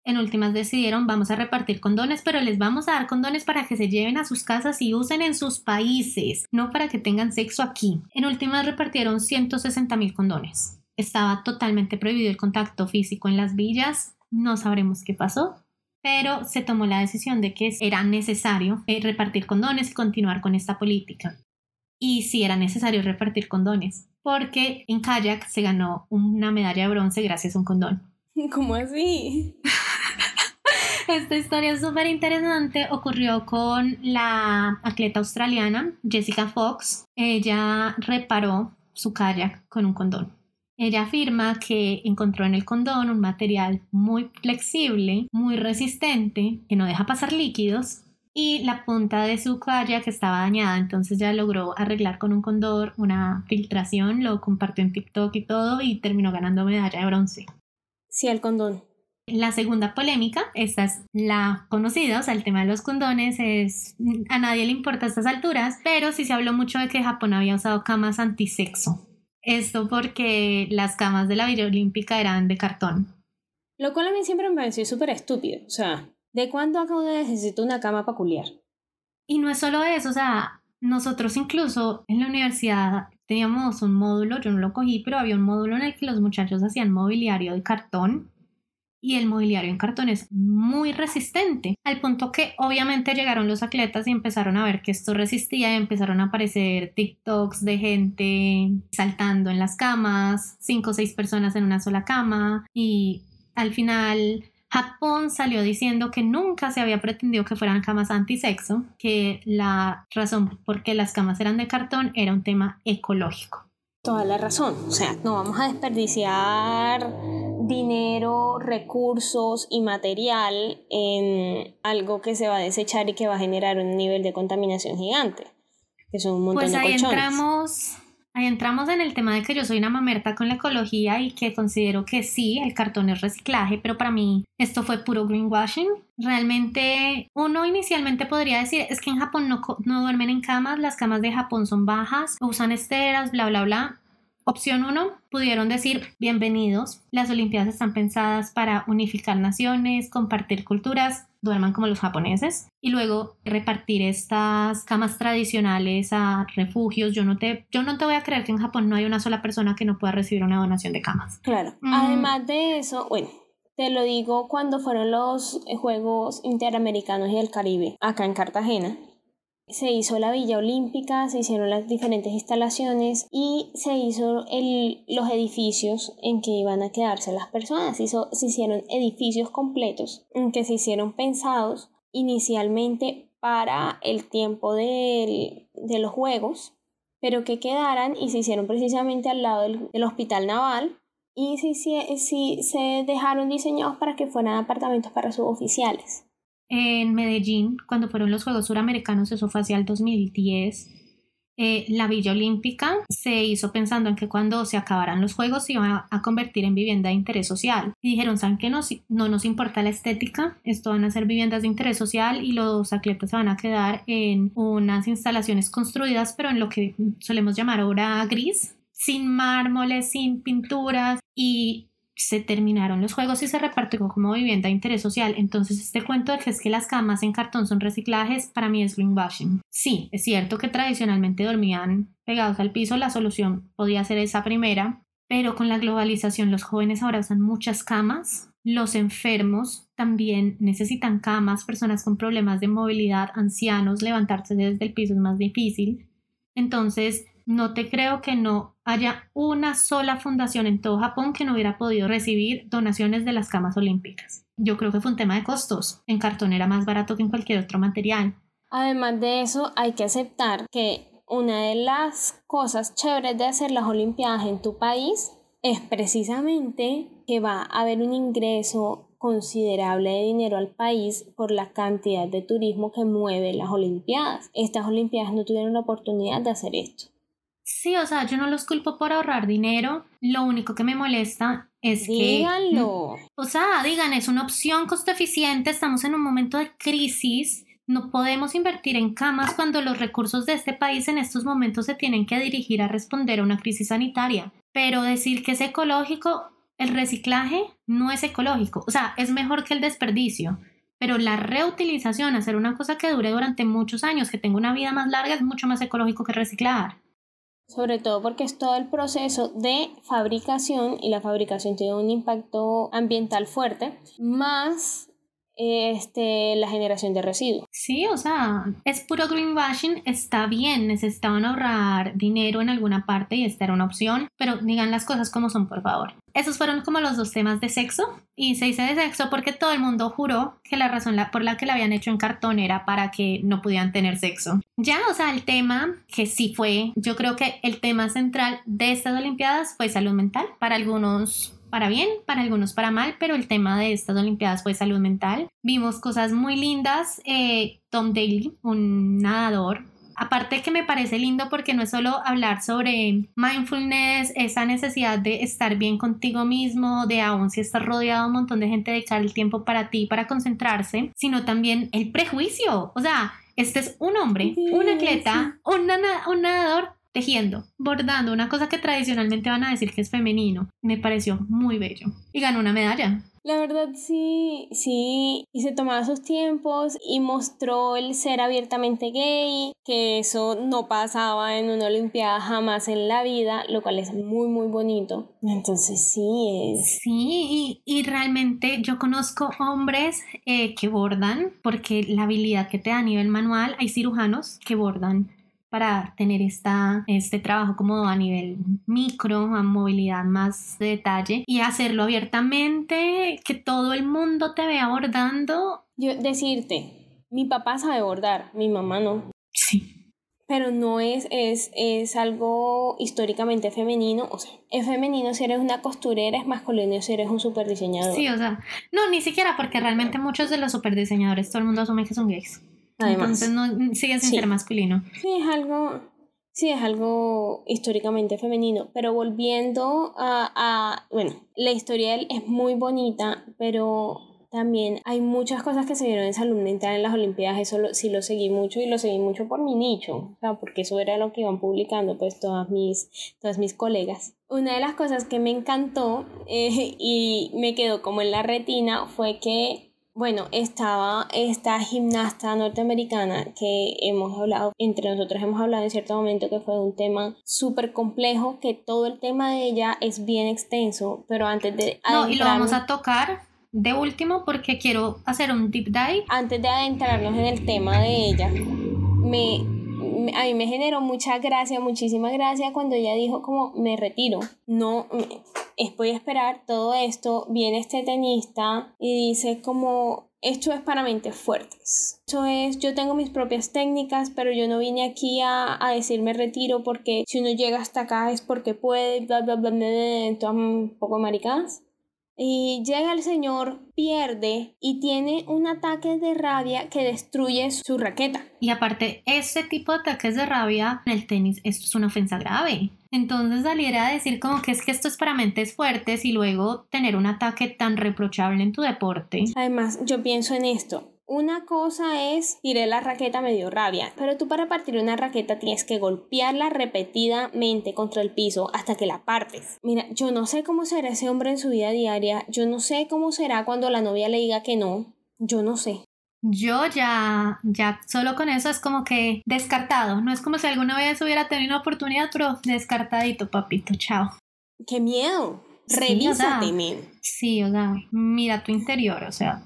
En últimas decidieron, vamos a repartir condones, pero les vamos a dar condones para que se lleven a sus casas y usen en sus países, no para que tengan sexo aquí. En últimas repartieron 160 mil condones. Estaba totalmente prohibido el contacto físico en las villas, no sabremos qué pasó, pero se tomó la decisión de que era necesario eh, repartir condones y continuar con esta política. Y sí era necesario repartir condones, porque en kayak se ganó una medalla de bronce gracias a un condón. ¿Cómo así? Esta historia es súper interesante. Ocurrió con la atleta australiana Jessica Fox. Ella reparó su kayak con un condón. Ella afirma que encontró en el condón un material muy flexible, muy resistente, que no deja pasar líquidos y la punta de su calla que estaba dañada, entonces ya logró arreglar con un condor una filtración, lo compartió en TikTok y todo y terminó ganando medalla de bronce. Sí, el condón. La segunda polémica, esta es la conocida, o sea, el tema de los condones es a nadie le importa a estas alturas, pero sí se habló mucho de que Japón había usado camas antisexo. Esto porque las camas de la Villa Olímpica eran de cartón. Lo cual a mí siempre me pareció súper estúpido. O sea, ¿De cuándo acá uno necesita una cama peculiar? Y no es solo eso, o sea, nosotros incluso en la universidad teníamos un módulo, yo no lo cogí, pero había un módulo en el que los muchachos hacían mobiliario de cartón y el mobiliario en cartón es muy resistente, al punto que obviamente llegaron los atletas y empezaron a ver que esto resistía y empezaron a aparecer TikToks de gente saltando en las camas, cinco o seis personas en una sola cama y al final Japón salió diciendo que nunca se había pretendido que fueran camas antisexo, que la razón por qué las camas eran de cartón era un tema ecológico. Toda la razón, o sea, no vamos a desperdiciar dinero, recursos y material en algo que se va a desechar y que va a generar un nivel de contaminación gigante, que son un montón pues de ahí colchones. entramos Ahí entramos en el tema de que yo soy una mamerta con la ecología y que considero que sí, el cartón es reciclaje, pero para mí esto fue puro greenwashing. Realmente uno inicialmente podría decir es que en Japón no, no duermen en camas, las camas de Japón son bajas, usan esteras, bla, bla, bla. Opción 1, pudieron decir bienvenidos, las Olimpiadas están pensadas para unificar naciones, compartir culturas, duerman como los japoneses y luego repartir estas camas tradicionales a refugios. Yo no te, yo no te voy a creer que en Japón no hay una sola persona que no pueda recibir una donación de camas. Claro. Además de eso, bueno, te lo digo cuando fueron los Juegos Interamericanos y del Caribe acá en Cartagena se hizo la Villa Olímpica, se hicieron las diferentes instalaciones y se hizo el, los edificios en que iban a quedarse las personas. Se, hizo, se hicieron edificios completos en que se hicieron pensados inicialmente para el tiempo de los Juegos, pero que quedaran y se hicieron precisamente al lado del, del Hospital Naval y se, se, se dejaron diseñados para que fueran apartamentos para suboficiales en Medellín, cuando fueron los Juegos Suramericanos, eso fue hacia el 2010, eh, la Villa Olímpica se hizo pensando en que cuando se acabaran los Juegos se iba a convertir en vivienda de interés social. Y dijeron, ¿saben que no, no nos importa la estética? Esto van a ser viviendas de interés social y los atletas se van a quedar en unas instalaciones construidas, pero en lo que solemos llamar obra gris, sin mármoles, sin pinturas y se terminaron los juegos y se repartió como vivienda de interés social. Entonces, este cuento de que es que las camas en cartón son reciclajes, para mí es greenwashing. Sí, es cierto que tradicionalmente dormían pegados al piso, la solución podía ser esa primera, pero con la globalización los jóvenes ahora usan muchas camas. Los enfermos también necesitan camas, personas con problemas de movilidad, ancianos, levantarse desde el piso es más difícil. Entonces, no te creo que no haya una sola fundación en todo Japón que no hubiera podido recibir donaciones de las camas olímpicas. Yo creo que fue un tema de costos. En cartón era más barato que en cualquier otro material. Además de eso, hay que aceptar que una de las cosas chéveres de hacer las Olimpiadas en tu país es precisamente que va a haber un ingreso considerable de dinero al país por la cantidad de turismo que mueve las Olimpiadas. Estas Olimpiadas no tuvieron la oportunidad de hacer esto. Sí, o sea, yo no los culpo por ahorrar dinero. Lo único que me molesta es que. Díganlo. O sea, digan, es una opción costo eficiente. Estamos en un momento de crisis. No podemos invertir en camas cuando los recursos de este país en estos momentos se tienen que dirigir a responder a una crisis sanitaria. Pero decir que es ecológico, el reciclaje no es ecológico. O sea, es mejor que el desperdicio. Pero la reutilización, hacer una cosa que dure durante muchos años, que tenga una vida más larga, es mucho más ecológico que reciclar sobre todo porque es todo el proceso de fabricación y la fabricación tiene un impacto ambiental fuerte, más este, la generación de residuos. Sí, o sea, es puro greenwashing, está bien, necesitaban ahorrar dinero en alguna parte y esta era una opción, pero digan las cosas como son, por favor. Esos fueron como los dos temas de sexo y se dice de sexo porque todo el mundo juró que la razón por la que la habían hecho en cartón era para que no pudieran tener sexo. Ya, o sea, el tema que sí fue, yo creo que el tema central de estas Olimpiadas fue salud mental. Para algunos para bien, para algunos para mal, pero el tema de estas Olimpiadas fue salud mental. Vimos cosas muy lindas. Eh, Tom Daly, un nadador, Aparte que me parece lindo porque no es solo hablar sobre mindfulness, esa necesidad de estar bien contigo mismo, de aún si estás rodeado de un montón de gente, dedicar el tiempo para ti, para concentrarse, sino también el prejuicio. O sea, este es un hombre, un atleta, un, un nadador tejiendo, bordando, una cosa que tradicionalmente van a decir que es femenino. Me pareció muy bello. Y ganó una medalla. La verdad sí, sí, y se tomaba sus tiempos y mostró el ser abiertamente gay, que eso no pasaba en una Olimpiada jamás en la vida, lo cual es muy, muy bonito. Entonces sí es. Sí, y, realmente yo conozco hombres eh, que bordan, porque la habilidad que te da a nivel manual, hay cirujanos que bordan para tener esta, este trabajo como a nivel micro, a movilidad más de detalle y hacerlo abiertamente, que todo el mundo te vea bordando. Yo decirte, mi papá sabe bordar, mi mamá no. Sí. Pero no es, es, es algo históricamente femenino. O sea, es femenino si eres una costurera, es masculino si eres un super diseñador. Sí, o sea, no, ni siquiera porque realmente muchos de los super diseñadores, todo el mundo asume que son gays. Entonces no sigue sin ser masculino. Sí, es algo, sí, es algo históricamente femenino. Pero volviendo a, a bueno, la historia es muy bonita, pero también hay muchas cosas que se vieron en salud mental en las Olimpiadas, eso sí lo seguí mucho y lo seguí mucho por mi nicho, o sea, porque eso era lo que iban publicando pues todas mis, todas mis colegas. Una de las cosas que me encantó eh, y me quedó como en la retina fue que bueno, estaba esta gimnasta norteamericana que hemos hablado, entre nosotros hemos hablado en cierto momento que fue un tema súper complejo, que todo el tema de ella es bien extenso, pero antes de... No, y lo vamos a tocar de último porque quiero hacer un deep dive. Antes de adentrarnos en el tema de ella, me a mí me generó mucha gracia, muchísima gracia cuando ella dijo como me retiro, no, voy a esperar todo esto, viene este tenista y dice como esto es para mentes fuertes. Esto es, yo tengo mis propias técnicas, pero yo no vine aquí a, a decirme retiro porque si uno llega hasta acá es porque puede, bla, bla, bla, bla, bla, un poco maricadas. Y llega el señor, pierde y tiene un ataque de rabia que destruye su raqueta. Y aparte, ese tipo de ataques de rabia en el tenis, esto es una ofensa grave. Entonces salir a decir como que es que esto es para mentes fuertes y luego tener un ataque tan reprochable en tu deporte. Además, yo pienso en esto. Una cosa es tiré la raqueta me dio rabia, pero tú para partir una raqueta tienes que golpearla repetidamente contra el piso hasta que la partes. Mira, yo no sé cómo será ese hombre en su vida diaria, yo no sé cómo será cuando la novia le diga que no, yo no sé. Yo ya, ya solo con eso es como que descartado. No es como si alguna vez hubiera tenido una oportunidad, pero descartadito, papito. Chao. ¡Qué miedo! Revísate, Sí, o sea, mira tu interior, o sea,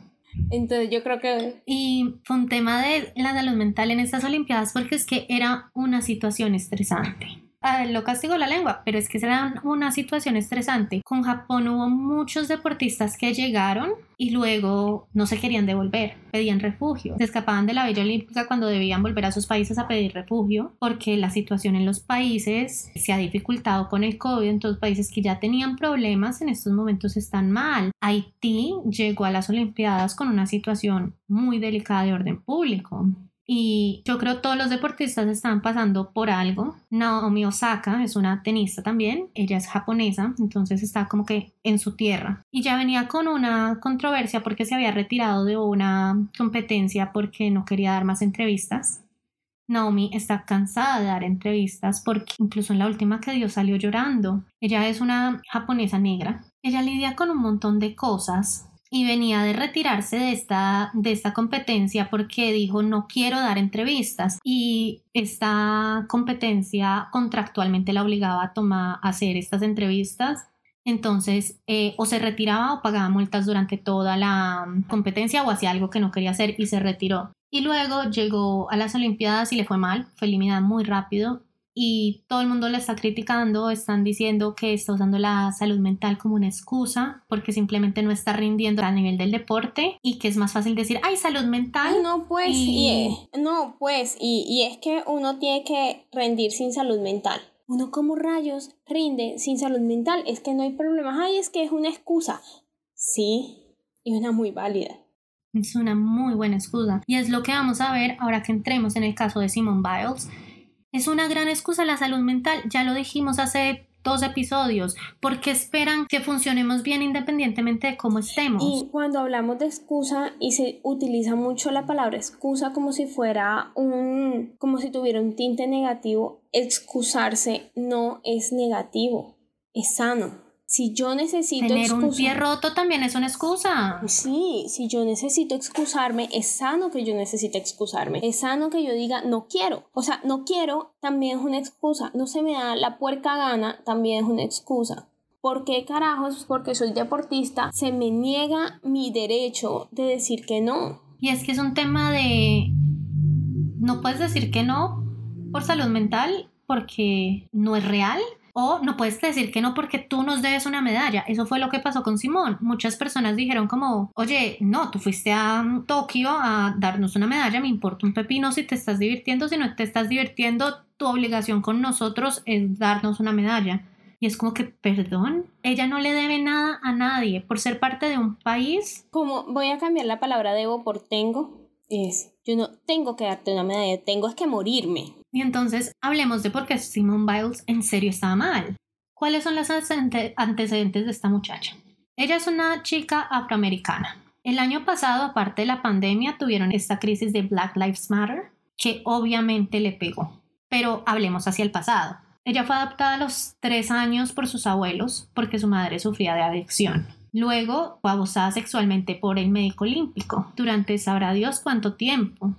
entonces yo creo que... Y fue un tema de la salud mental en estas Olimpiadas porque es que era una situación estresante lo castigo la lengua, pero es que será una situación estresante. Con Japón hubo muchos deportistas que llegaron y luego no se querían devolver, pedían refugio. Se escapaban de la Villa Olímpica cuando debían volver a sus países a pedir refugio porque la situación en los países se ha dificultado con el COVID. En todos países que ya tenían problemas en estos momentos están mal. Haití llegó a las Olimpiadas con una situación muy delicada de orden público. Y yo creo todos los deportistas están pasando por algo. Naomi Osaka es una tenista también, ella es japonesa, entonces está como que en su tierra. Y ya venía con una controversia porque se había retirado de una competencia porque no quería dar más entrevistas. Naomi está cansada de dar entrevistas porque incluso en la última que dio salió llorando. Ella es una japonesa negra. Ella lidia con un montón de cosas y venía de retirarse de esta, de esta competencia porque dijo no quiero dar entrevistas y esta competencia contractualmente la obligaba a tomar a hacer estas entrevistas. Entonces, eh, o se retiraba o pagaba multas durante toda la mm, competencia o hacía algo que no quería hacer y se retiró. Y luego llegó a las Olimpiadas y le fue mal, fue eliminada muy rápido y todo el mundo le está criticando, están diciendo que está usando la salud mental como una excusa porque simplemente no está rindiendo a nivel del deporte y que es más fácil decir, ay, salud mental. no, pues, y... no, pues, y, y es que uno tiene que rendir sin salud mental. Uno como rayos rinde sin salud mental, es que no hay problemas, ay, es que es una excusa. Sí, y una muy válida. Es una muy buena excusa. Y es lo que vamos a ver ahora que entremos en el caso de Simone Biles es una gran excusa la salud mental, ya lo dijimos hace dos episodios, porque esperan que funcionemos bien independientemente de cómo estemos. Y cuando hablamos de excusa y se utiliza mucho la palabra excusa como si fuera un, como si tuviera un tinte negativo, excusarse no es negativo, es sano. Si yo necesito Tener un pie roto también es una excusa. Sí, si yo necesito excusarme, es sano que yo necesite excusarme. Es sano que yo diga no quiero. O sea, no quiero también es una excusa. No se me da la puerca gana también es una excusa. ¿Por qué carajos? Porque soy deportista, se me niega mi derecho de decir que no. Y es que es un tema de... No puedes decir que no por salud mental porque no es real o no puedes decir que no porque tú nos debes una medalla. Eso fue lo que pasó con Simón. Muchas personas dijeron como, oye, no, tú fuiste a Tokio a darnos una medalla, me importa un pepino si te estás divirtiendo, si no te estás divirtiendo, tu obligación con nosotros es darnos una medalla. Y es como que, perdón, ella no le debe nada a nadie por ser parte de un país. Como voy a cambiar la palabra debo por tengo, es, yo no tengo que darte una medalla, tengo es que morirme. Y entonces hablemos de por qué Simone Biles en serio estaba mal. ¿Cuáles son los antecedentes de esta muchacha? Ella es una chica afroamericana. El año pasado, aparte de la pandemia, tuvieron esta crisis de Black Lives Matter, que obviamente le pegó. Pero hablemos hacia el pasado. Ella fue adoptada a los tres años por sus abuelos porque su madre sufría de adicción. Luego fue abusada sexualmente por el médico olímpico durante sabrá Dios cuánto tiempo.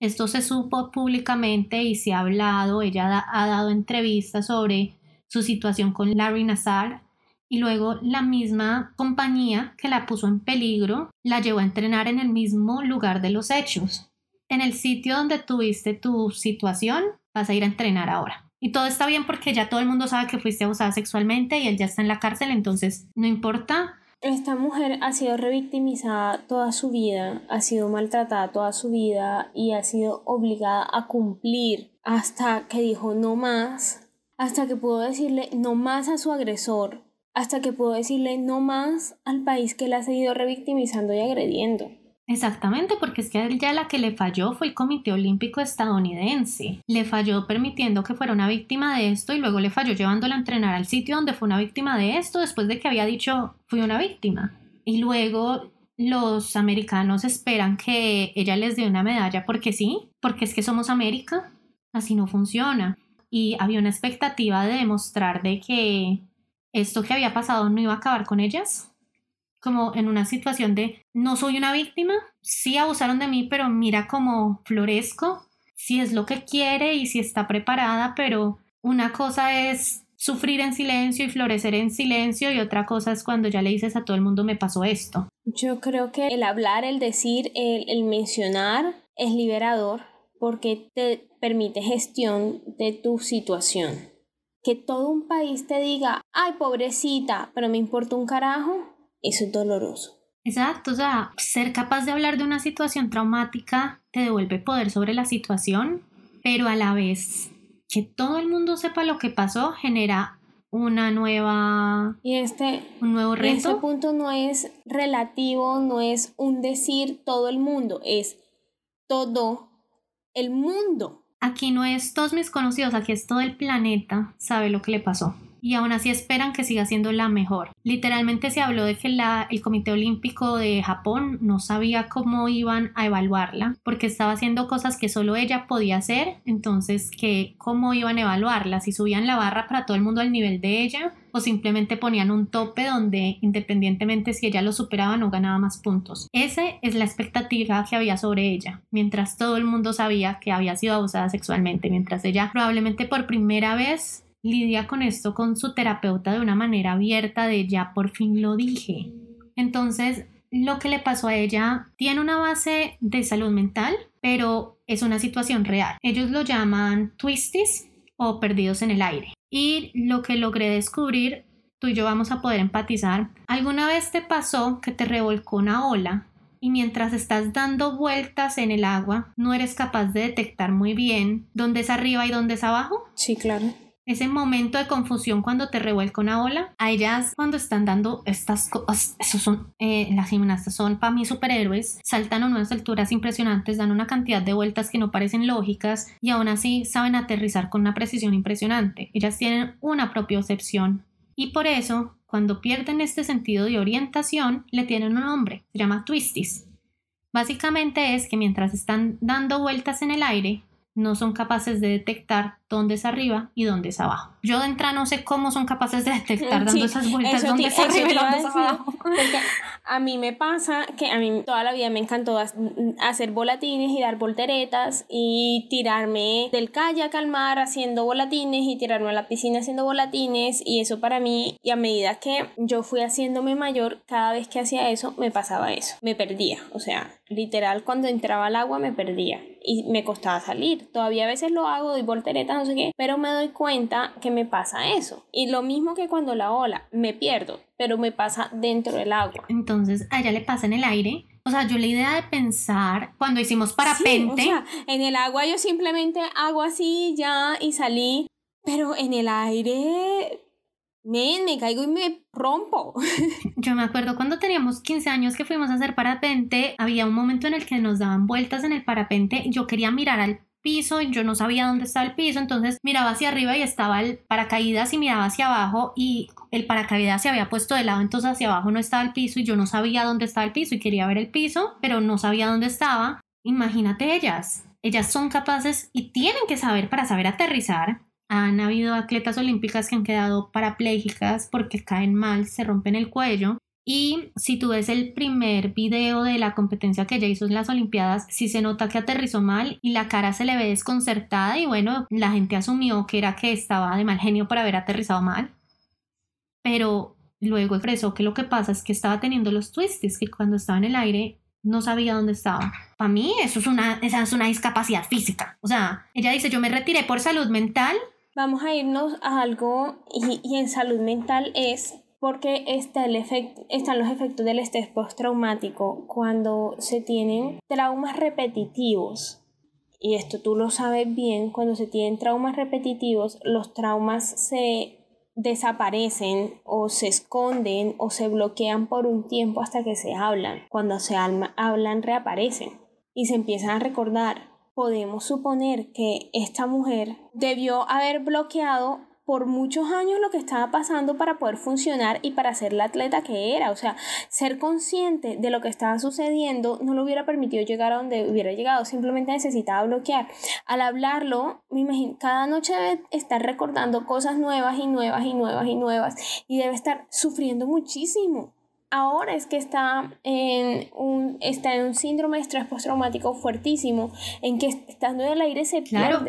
Esto se supo públicamente y se ha hablado, ella ha dado entrevistas sobre su situación con Larry Nassar y luego la misma compañía que la puso en peligro la llevó a entrenar en el mismo lugar de los hechos. En el sitio donde tuviste tu situación, vas a ir a entrenar ahora. Y todo está bien porque ya todo el mundo sabe que fuiste abusada sexualmente y él ya está en la cárcel, entonces no importa, esta mujer ha sido revictimizada toda su vida, ha sido maltratada toda su vida y ha sido obligada a cumplir hasta que dijo no más, hasta que pudo decirle no más a su agresor, hasta que pudo decirle no más al país que la ha seguido revictimizando y agrediendo. Exactamente, porque es que a ya la que le falló fue el Comité Olímpico estadounidense. Le falló permitiendo que fuera una víctima de esto y luego le falló llevándola a entrenar al sitio donde fue una víctima de esto después de que había dicho fui una víctima. Y luego los americanos esperan que ella les dé una medalla porque sí, porque es que somos América. Así no funciona. Y había una expectativa de demostrar de que esto que había pasado no iba a acabar con ellas como en una situación de no soy una víctima, sí abusaron de mí, pero mira cómo florezco, si es lo que quiere y si está preparada, pero una cosa es sufrir en silencio y florecer en silencio y otra cosa es cuando ya le dices a todo el mundo me pasó esto. Yo creo que el hablar, el decir, el, el mencionar es liberador porque te permite gestión de tu situación. Que todo un país te diga, ay pobrecita, pero me importa un carajo, eso es doloroso. Exacto, o sea, ser capaz de hablar de una situación traumática te devuelve poder sobre la situación, pero a la vez que todo el mundo sepa lo que pasó genera una nueva y este un nuevo reto. este punto no es relativo, no es un decir todo el mundo, es todo el mundo. Aquí no es todos mis conocidos, aquí es todo el planeta sabe lo que le pasó y aún así esperan que siga siendo la mejor. Literalmente se habló de que el Comité Olímpico de Japón no sabía cómo iban a evaluarla porque estaba haciendo cosas que solo ella podía hacer, entonces que cómo iban a evaluarla, si subían la barra para todo el mundo al nivel de ella o simplemente ponían un tope donde independientemente si ella lo superaba no ganaba más puntos. Esa es la expectativa que había sobre ella, mientras todo el mundo sabía que había sido abusada sexualmente, mientras ella probablemente por primera vez lidia con esto con su terapeuta de una manera abierta de ya por fin lo dije. Entonces, lo que le pasó a ella tiene una base de salud mental, pero es una situación real. Ellos lo llaman twisties o perdidos en el aire. Y lo que logré descubrir, tú y yo vamos a poder empatizar. ¿Alguna vez te pasó que te revolcó una ola y mientras estás dando vueltas en el agua, no eres capaz de detectar muy bien dónde es arriba y dónde es abajo? Sí, claro ese momento de confusión cuando te revuelca una ola, a ellas cuando están dando estas cosas, esos son, eh, las gimnastas son para mí superhéroes, saltan a unas alturas impresionantes, dan una cantidad de vueltas que no parecen lógicas y aún así saben aterrizar con una precisión impresionante. Ellas tienen una propiocepción y por eso cuando pierden este sentido de orientación le tienen un nombre, se llama twisties. Básicamente es que mientras están dando vueltas en el aire, no son capaces de detectar dónde es arriba y dónde es abajo. Yo de entrada no sé cómo son capaces de detectar dando esas vueltas dónde es arriba y dónde es abajo. a mí me pasa que a mí toda la vida me encantó hacer volatines y dar volteretas y tirarme del kayak al mar haciendo volatines y tirarme a la piscina haciendo volatines y eso para mí y a medida que yo fui haciéndome mayor, cada vez que hacía eso me pasaba eso, me perdía, o sea, literal cuando entraba al agua me perdía y me costaba salir. Todavía a veces lo hago, doy volteretas, no sé qué, pero me doy cuenta que me pasa eso. Y lo mismo que cuando la ola, me pierdo, pero me pasa dentro del agua. Entonces, a ella le pasa en el aire. O sea, yo la idea de pensar cuando hicimos parapente. Sí, o sea, en el agua yo simplemente hago así ya y salí, pero en el aire Men, me caigo y me rompo. Yo me acuerdo cuando teníamos 15 años que fuimos a hacer parapente, había un momento en el que nos daban vueltas en el parapente, yo quería mirar al piso yo no sabía dónde estaba el piso, entonces miraba hacia arriba y estaba el paracaídas y miraba hacia abajo y el paracaídas se había puesto de lado, entonces hacia abajo no estaba el piso y yo no sabía dónde estaba el piso y quería ver el piso, pero no sabía dónde estaba. Imagínate ellas, ellas son capaces y tienen que saber para saber aterrizar han habido atletas olímpicas que han quedado parapléjicas porque caen mal, se rompen el cuello. Y si tú ves el primer video de la competencia que ella hizo en las Olimpiadas, sí se nota que aterrizó mal y la cara se le ve desconcertada y bueno, la gente asumió que era que estaba de mal genio por haber aterrizado mal. Pero luego expresó que lo que pasa es que estaba teniendo los twists, que cuando estaba en el aire no sabía dónde estaba. Para mí eso es una, esa es una discapacidad física. O sea, ella dice, yo me retiré por salud mental Vamos a irnos a algo y, en salud mental es porque está el están los efectos del estrés postraumático cuando se tienen traumas repetitivos. Y esto tú lo sabes bien, cuando se tienen traumas repetitivos, los traumas se desaparecen o se esconden o se bloquean por un tiempo hasta que se hablan. Cuando se hablan reaparecen y se empiezan a recordar podemos suponer que esta mujer debió haber bloqueado por muchos años lo que estaba pasando para poder funcionar y para ser la atleta que era. O sea, ser consciente de lo que estaba sucediendo no le hubiera permitido llegar a donde hubiera llegado, simplemente necesitaba bloquear. Al hablarlo, me imagino, cada noche debe estar recordando cosas nuevas y nuevas y nuevas y nuevas y debe estar sufriendo muchísimo ahora es que está en un, está en un síndrome de estrés postraumático fuertísimo, en que estando en el aire se claro.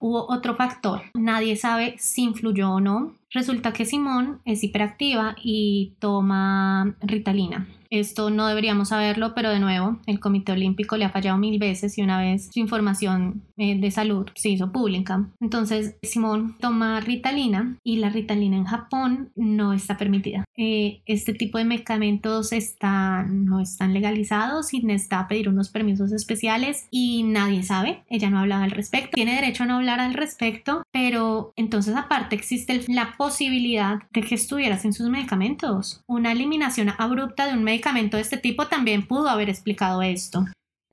Hubo otro factor, nadie sabe si influyó o no. Resulta que Simón es hiperactiva y toma Ritalina. Esto no deberíamos saberlo, pero de nuevo, el Comité Olímpico le ha fallado mil veces y una vez su información eh, de salud se hizo pública. Entonces, Simón toma Ritalina y la Ritalina en Japón no está permitida. Eh, este tipo de medicamentos está, no están legalizados y necesita pedir unos permisos especiales y nadie sabe. Ella no hablaba al respecto. Tiene derecho a no hablar al respecto, pero entonces aparte existe la posibilidad de que estuviera sin sus medicamentos. Una eliminación abrupta de un medicamento medicamento de este tipo también pudo haber explicado esto.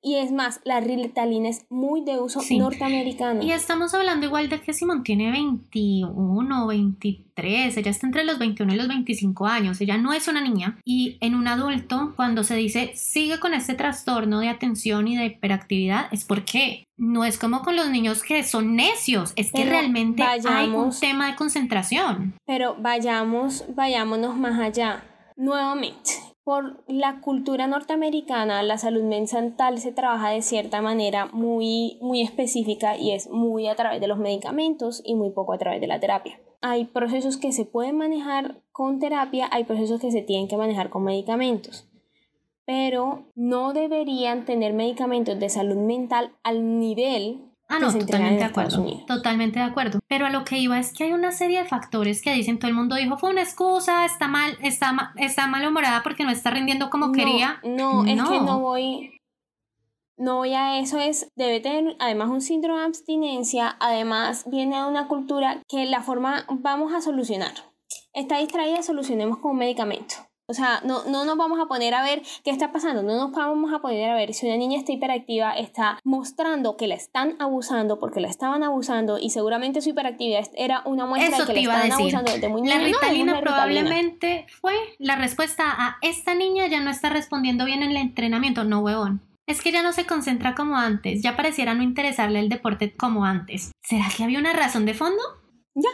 Y es más, la ritalina es muy de uso norteamericano. Y estamos hablando igual de que Simón tiene 21, 23, ella está entre los 21 y los 25 años, ella no es una niña. Y en un adulto, cuando se dice sigue con este trastorno de atención y de hiperactividad, es porque no es como con los niños que son necios, es que realmente hay un tema de concentración. Pero vayamos, vayámonos más allá. Nuevamente, por la cultura norteamericana, la salud mental se trabaja de cierta manera muy, muy específica y es muy a través de los medicamentos y muy poco a través de la terapia. hay procesos que se pueden manejar con terapia, hay procesos que se tienen que manejar con medicamentos pero no deberían tener medicamentos de salud mental al nivel Ah, no, totalmente de acuerdo. Totalmente de acuerdo. Pero a lo que iba es que hay una serie de factores que dicen todo el mundo dijo fue una excusa, está mal, está, está malhumorada porque no está rindiendo como quería. No, es que no voy. No voy a eso, es, debe tener además un síndrome de abstinencia, además viene de una cultura que la forma vamos a solucionar. Está distraída, solucionemos con un medicamento. O sea, no, no nos vamos a poner a ver qué está pasando, no nos vamos a poner a ver si una niña está hiperactiva, está mostrando que la están abusando porque la estaban abusando y seguramente su hiperactividad era una muestra de que la estaban abusando desde muy La Ritalina probablemente fue la respuesta a esta niña ya no está respondiendo bien en el entrenamiento, no huevón. Es que ya no se concentra como antes, ya pareciera no interesarle el deporte como antes. ¿Será que había una razón de fondo? Ya,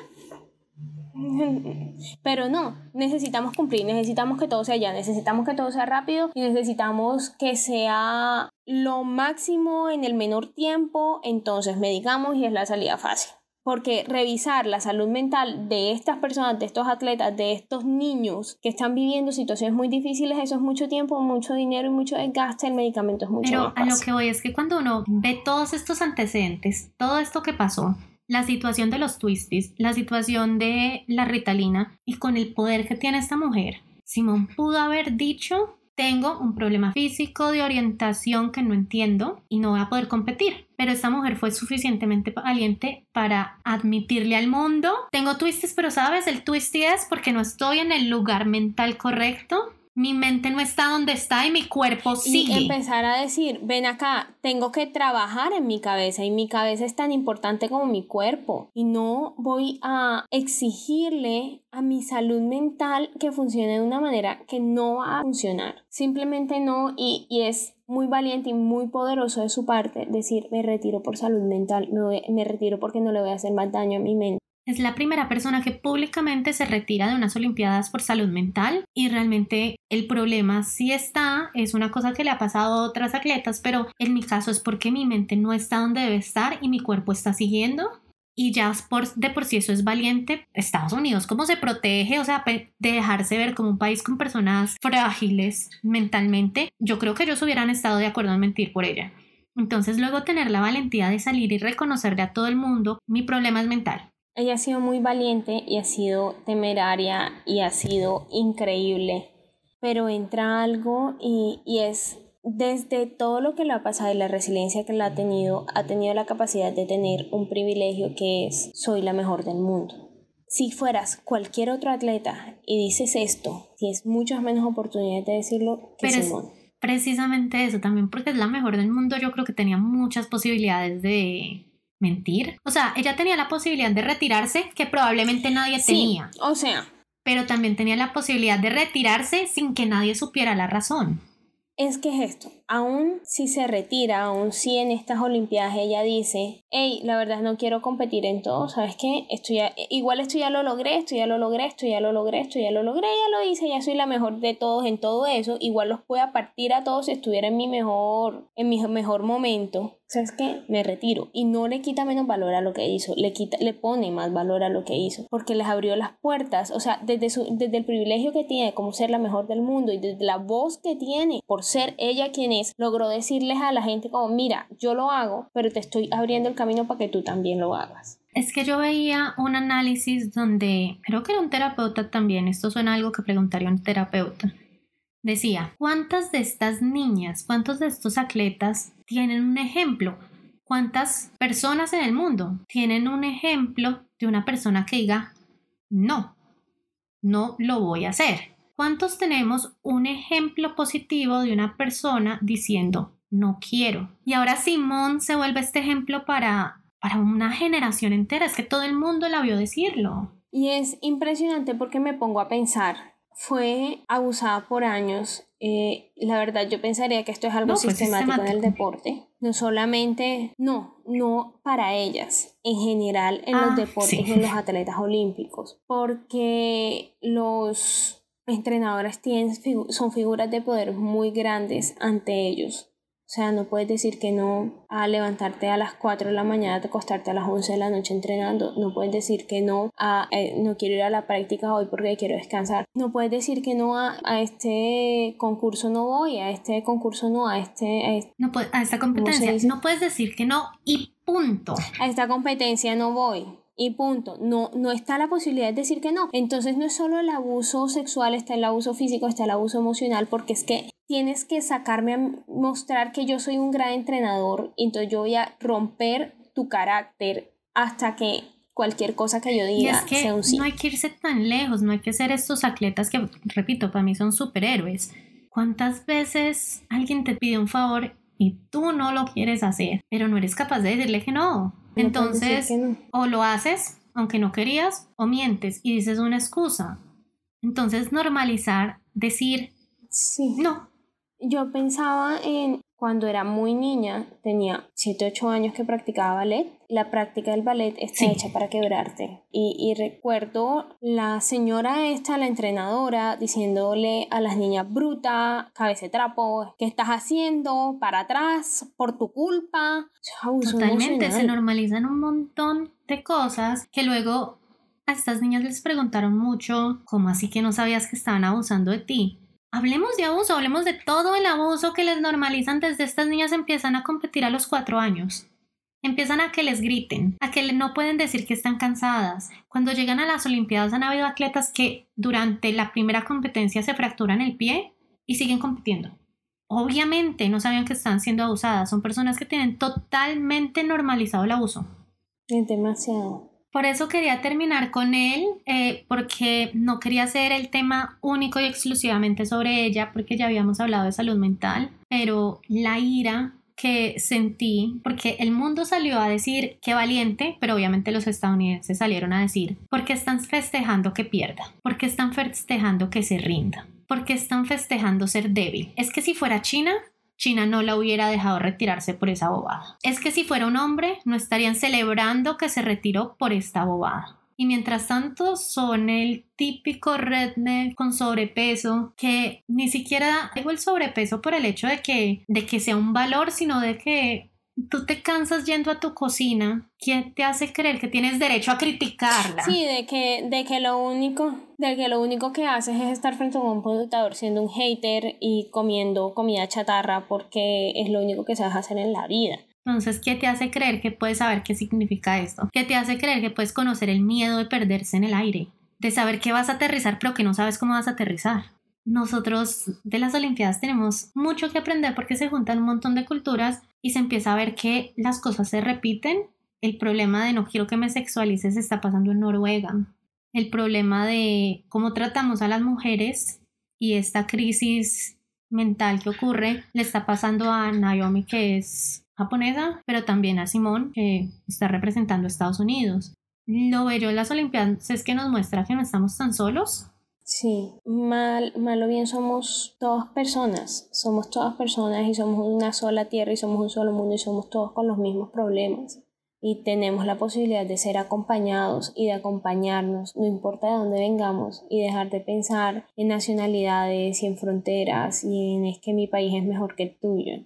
pero no, necesitamos cumplir, necesitamos que todo sea ya, necesitamos que todo sea rápido y necesitamos que sea lo máximo en el menor tiempo, entonces medicamos y es la salida fácil. Porque revisar la salud mental de estas personas, de estos atletas, de estos niños que están viviendo situaciones muy difíciles, eso es mucho tiempo, mucho dinero y mucho desgaste. El medicamento es mucho Pero a lo que voy es que cuando uno ve todos estos antecedentes, todo esto que pasó, la situación de los twisties, la situación de la ritalina y con el poder que tiene esta mujer, Simón pudo haber dicho, tengo un problema físico de orientación que no entiendo y no voy a poder competir. Pero esta mujer fue suficientemente valiente para admitirle al mundo, tengo twisties, pero sabes, el twisty es porque no estoy en el lugar mental correcto mi mente no está donde está y mi cuerpo sigue. Y empezar a decir, ven acá, tengo que trabajar en mi cabeza y mi cabeza es tan importante como mi cuerpo y no voy a exigirle a mi salud mental que funcione de una manera que no va a funcionar. Simplemente no y, y es muy valiente y muy poderoso de su parte decir me retiro por salud mental, me, me retiro porque no le voy a hacer más daño a mi mente. Es la primera persona que públicamente se retira de unas Olimpiadas por salud mental y realmente el problema sí está, es una cosa que le ha pasado a otras atletas, pero en mi caso es porque mi mente no está donde debe estar y mi cuerpo está siguiendo. Y ya por, de por sí eso es valiente. Estados Unidos, ¿cómo se protege? O sea, de dejarse ver como un país con personas frágiles mentalmente. Yo creo que ellos hubieran estado de acuerdo en mentir por ella. Entonces luego tener la valentía de salir y reconocerle a todo el mundo, mi problema es mental ella ha sido muy valiente y ha sido temeraria y ha sido increíble, pero entra algo y, y es desde todo lo que le ha pasado y la resiliencia que la ha tenido, ha tenido la capacidad de tener un privilegio que es soy la mejor del mundo. Si fueras cualquier otro atleta y dices esto, tienes muchas menos oportunidades de decirlo que Simón. precisamente eso también, porque es la mejor del mundo, yo creo que tenía muchas posibilidades de, mentir. O sea, ella tenía la posibilidad de retirarse que probablemente nadie tenía. O sea. Pero también tenía la posibilidad de retirarse sin que nadie supiera la razón. Es que es esto, aún si se retira, aún si en estas Olimpiadas ella dice, hey, la verdad no quiero competir en todo, ¿sabes qué? Esto ya, igual esto ya lo logré, esto ya lo logré, esto ya lo logré, esto ya lo logré, ya lo hice, ya soy la mejor de todos en todo eso, igual los puedo partir a todos si estuviera en mi mejor, en mi mejor momento. ¿Sabes qué? Me retiro. Y no le quita menos valor a lo que hizo, le, quita, le pone más valor a lo que hizo, porque les abrió las puertas, o sea, desde, su, desde el privilegio que tiene como ser la mejor del mundo y desde la voz que tiene por ser ella quien es, logró decirles a la gente como, mira, yo lo hago, pero te estoy abriendo el camino para que tú también lo hagas. Es que yo veía un análisis donde, creo que era un terapeuta también, esto suena algo que preguntaría un terapeuta, Decía, ¿cuántas de estas niñas, cuántos de estos atletas tienen un ejemplo? ¿Cuántas personas en el mundo tienen un ejemplo de una persona que diga, no, no lo voy a hacer? ¿Cuántos tenemos un ejemplo positivo de una persona diciendo, no quiero? Y ahora Simón se vuelve este ejemplo para, para una generación entera, es que todo el mundo la vio decirlo. Y es impresionante porque me pongo a pensar, fue abusada por años. Eh, la verdad, yo pensaría que esto es algo sistemático, en el deporte. No solamente, no, no para ellas, en general en los ah, deportes y en los atletas olímpicos. Porque los entrenadores tienen, son figuras de poder muy grandes ante ellos. O sea, no puedes decir que no a levantarte a las 4 de la mañana, de acostarte a las 11 de la noche entrenando. No puedes decir que no a eh, no quiero ir a la práctica hoy porque quiero descansar. No puedes decir que no a, a este concurso no voy, a este concurso no, a este... A, este, no a esta competencia. No puedes decir que no y punto. A esta competencia no voy y punto. No, no está la posibilidad de decir que no. Entonces no es solo el abuso sexual, está el abuso físico, está el abuso emocional, porque es que tienes que sacarme a mostrar que yo soy un gran entrenador, entonces yo voy a romper tu carácter hasta que cualquier cosa que yo diga es que sea un sí. No hay que irse tan lejos, no hay que ser estos atletas que, repito, para mí son superhéroes. ¿Cuántas veces alguien te pide un favor y tú no lo quieres hacer, pero no eres capaz de decirle que no? Entonces, o lo haces, aunque no querías, o mientes y dices una excusa. Entonces, normalizar, decir, sí. no. Yo pensaba en cuando era muy niña, tenía 7, 8 años que practicaba ballet. La práctica del ballet está hecha para quebrarte. Y, y, recuerdo la señora esta, la entrenadora, diciéndole a las niñas bruta, cabeza de trapo, ¿qué estás haciendo? Para atrás, por tu culpa. Totalmente, se normalizan un montón de cosas que luego a estas niñas les preguntaron mucho, ¿cómo así que no sabías que estaban abusando de ti? Hablemos de abuso, hablemos de todo el abuso que les normalizan desde estas niñas empiezan a competir a los cuatro años. Empiezan a que les griten, a que no pueden decir que están cansadas. Cuando llegan a las Olimpiadas han habido atletas que durante la primera competencia se fracturan el pie y siguen compitiendo. Obviamente no sabían que están siendo abusadas, son personas que tienen totalmente normalizado el abuso. Demasiado. Por eso quería terminar con él, eh, porque no quería hacer el tema único y exclusivamente sobre ella, porque ya habíamos hablado de salud mental, pero la ira que sentí, porque el mundo salió a decir que valiente, pero obviamente los estadounidenses salieron a decir, ¿por qué están festejando que pierda? ¿Por qué están festejando que se rinda? ¿Por qué están festejando ser débil? Es que si fuera China, China no la hubiera dejado retirarse por esa bobada. Es que si fuera un hombre, no estarían celebrando que se retiró por esta bobada. Y mientras tanto son el típico redneck con sobrepeso que ni siquiera digo el sobrepeso por el hecho de que, de que sea un valor, sino de que tú te cansas yendo a tu cocina, ¿quién te hace creer que tienes derecho a criticarla? Sí, de que, de que lo único, de que lo único que haces es estar frente a un computador siendo un hater y comiendo comida chatarra porque es lo único que sabes hacer en la vida. Entonces, ¿qué te hace creer que puedes saber qué significa esto? ¿Qué te hace creer que puedes conocer el miedo de perderse en el aire? De saber que vas a aterrizar pero que no sabes cómo vas a aterrizar nosotros de las Olimpiadas tenemos mucho que aprender porque se juntan un montón de culturas y se empieza a ver que las cosas se repiten. El problema de no quiero que me sexualices está pasando en Noruega. El problema de cómo tratamos a las mujeres y esta crisis mental que ocurre le está pasando a Naomi que es japonesa, pero también a Simón que está representando a Estados Unidos. Lo bello de las Olimpiadas es que nos muestra que no estamos tan solos, Sí, mal, mal o bien somos todas personas, somos todas personas y somos una sola tierra y somos un solo mundo y somos todos con los mismos problemas. Y tenemos la posibilidad de ser acompañados y de acompañarnos, no importa de dónde vengamos, y dejar de pensar en nacionalidades y en fronteras y en es que mi país es mejor que el tuyo.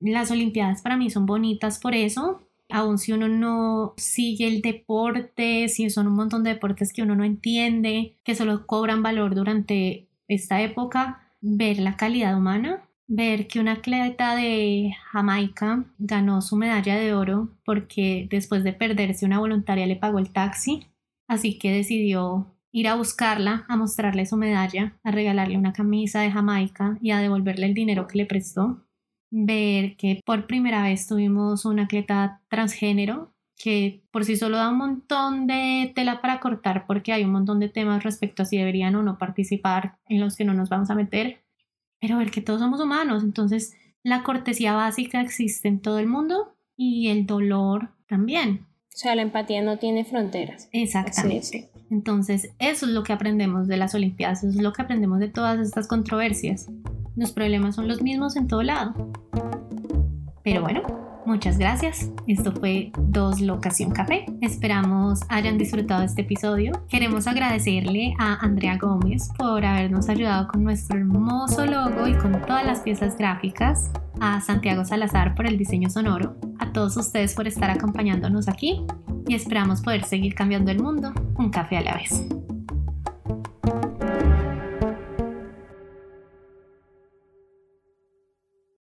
Las Olimpiadas para mí son bonitas por eso, aun si uno no sigue el deporte, si son un montón de deportes que uno no entiende, que solo cobran valor durante esta época, ver la calidad humana, ver que una atleta de Jamaica ganó su medalla de oro porque después de perderse una voluntaria le pagó el taxi, así que decidió ir a buscarla, a mostrarle su medalla, a regalarle una camisa de Jamaica y a devolverle el dinero que le prestó. Ver que por primera vez tuvimos una atleta transgénero que por sí solo da un montón de tela para cortar porque hay un montón de temas respecto a si deberían o no participar en los que no nos vamos a meter, pero ver que todos somos humanos, entonces la cortesía básica existe en todo el mundo y el dolor también. O sea, la empatía no tiene fronteras. Exactamente. Entonces, eso es lo que aprendemos de las Olimpiadas, eso es lo que aprendemos de todas estas controversias. Los problemas son los mismos en todo lado. Pero bueno, Muchas gracias. Esto fue Dos Locación Café. Esperamos hayan disfrutado este episodio. Queremos agradecerle a Andrea Gómez por habernos ayudado con nuestro hermoso logo y con todas las piezas gráficas, a Santiago Salazar por el diseño sonoro, a todos ustedes por estar acompañándonos aquí y esperamos poder seguir cambiando el mundo un café a la vez.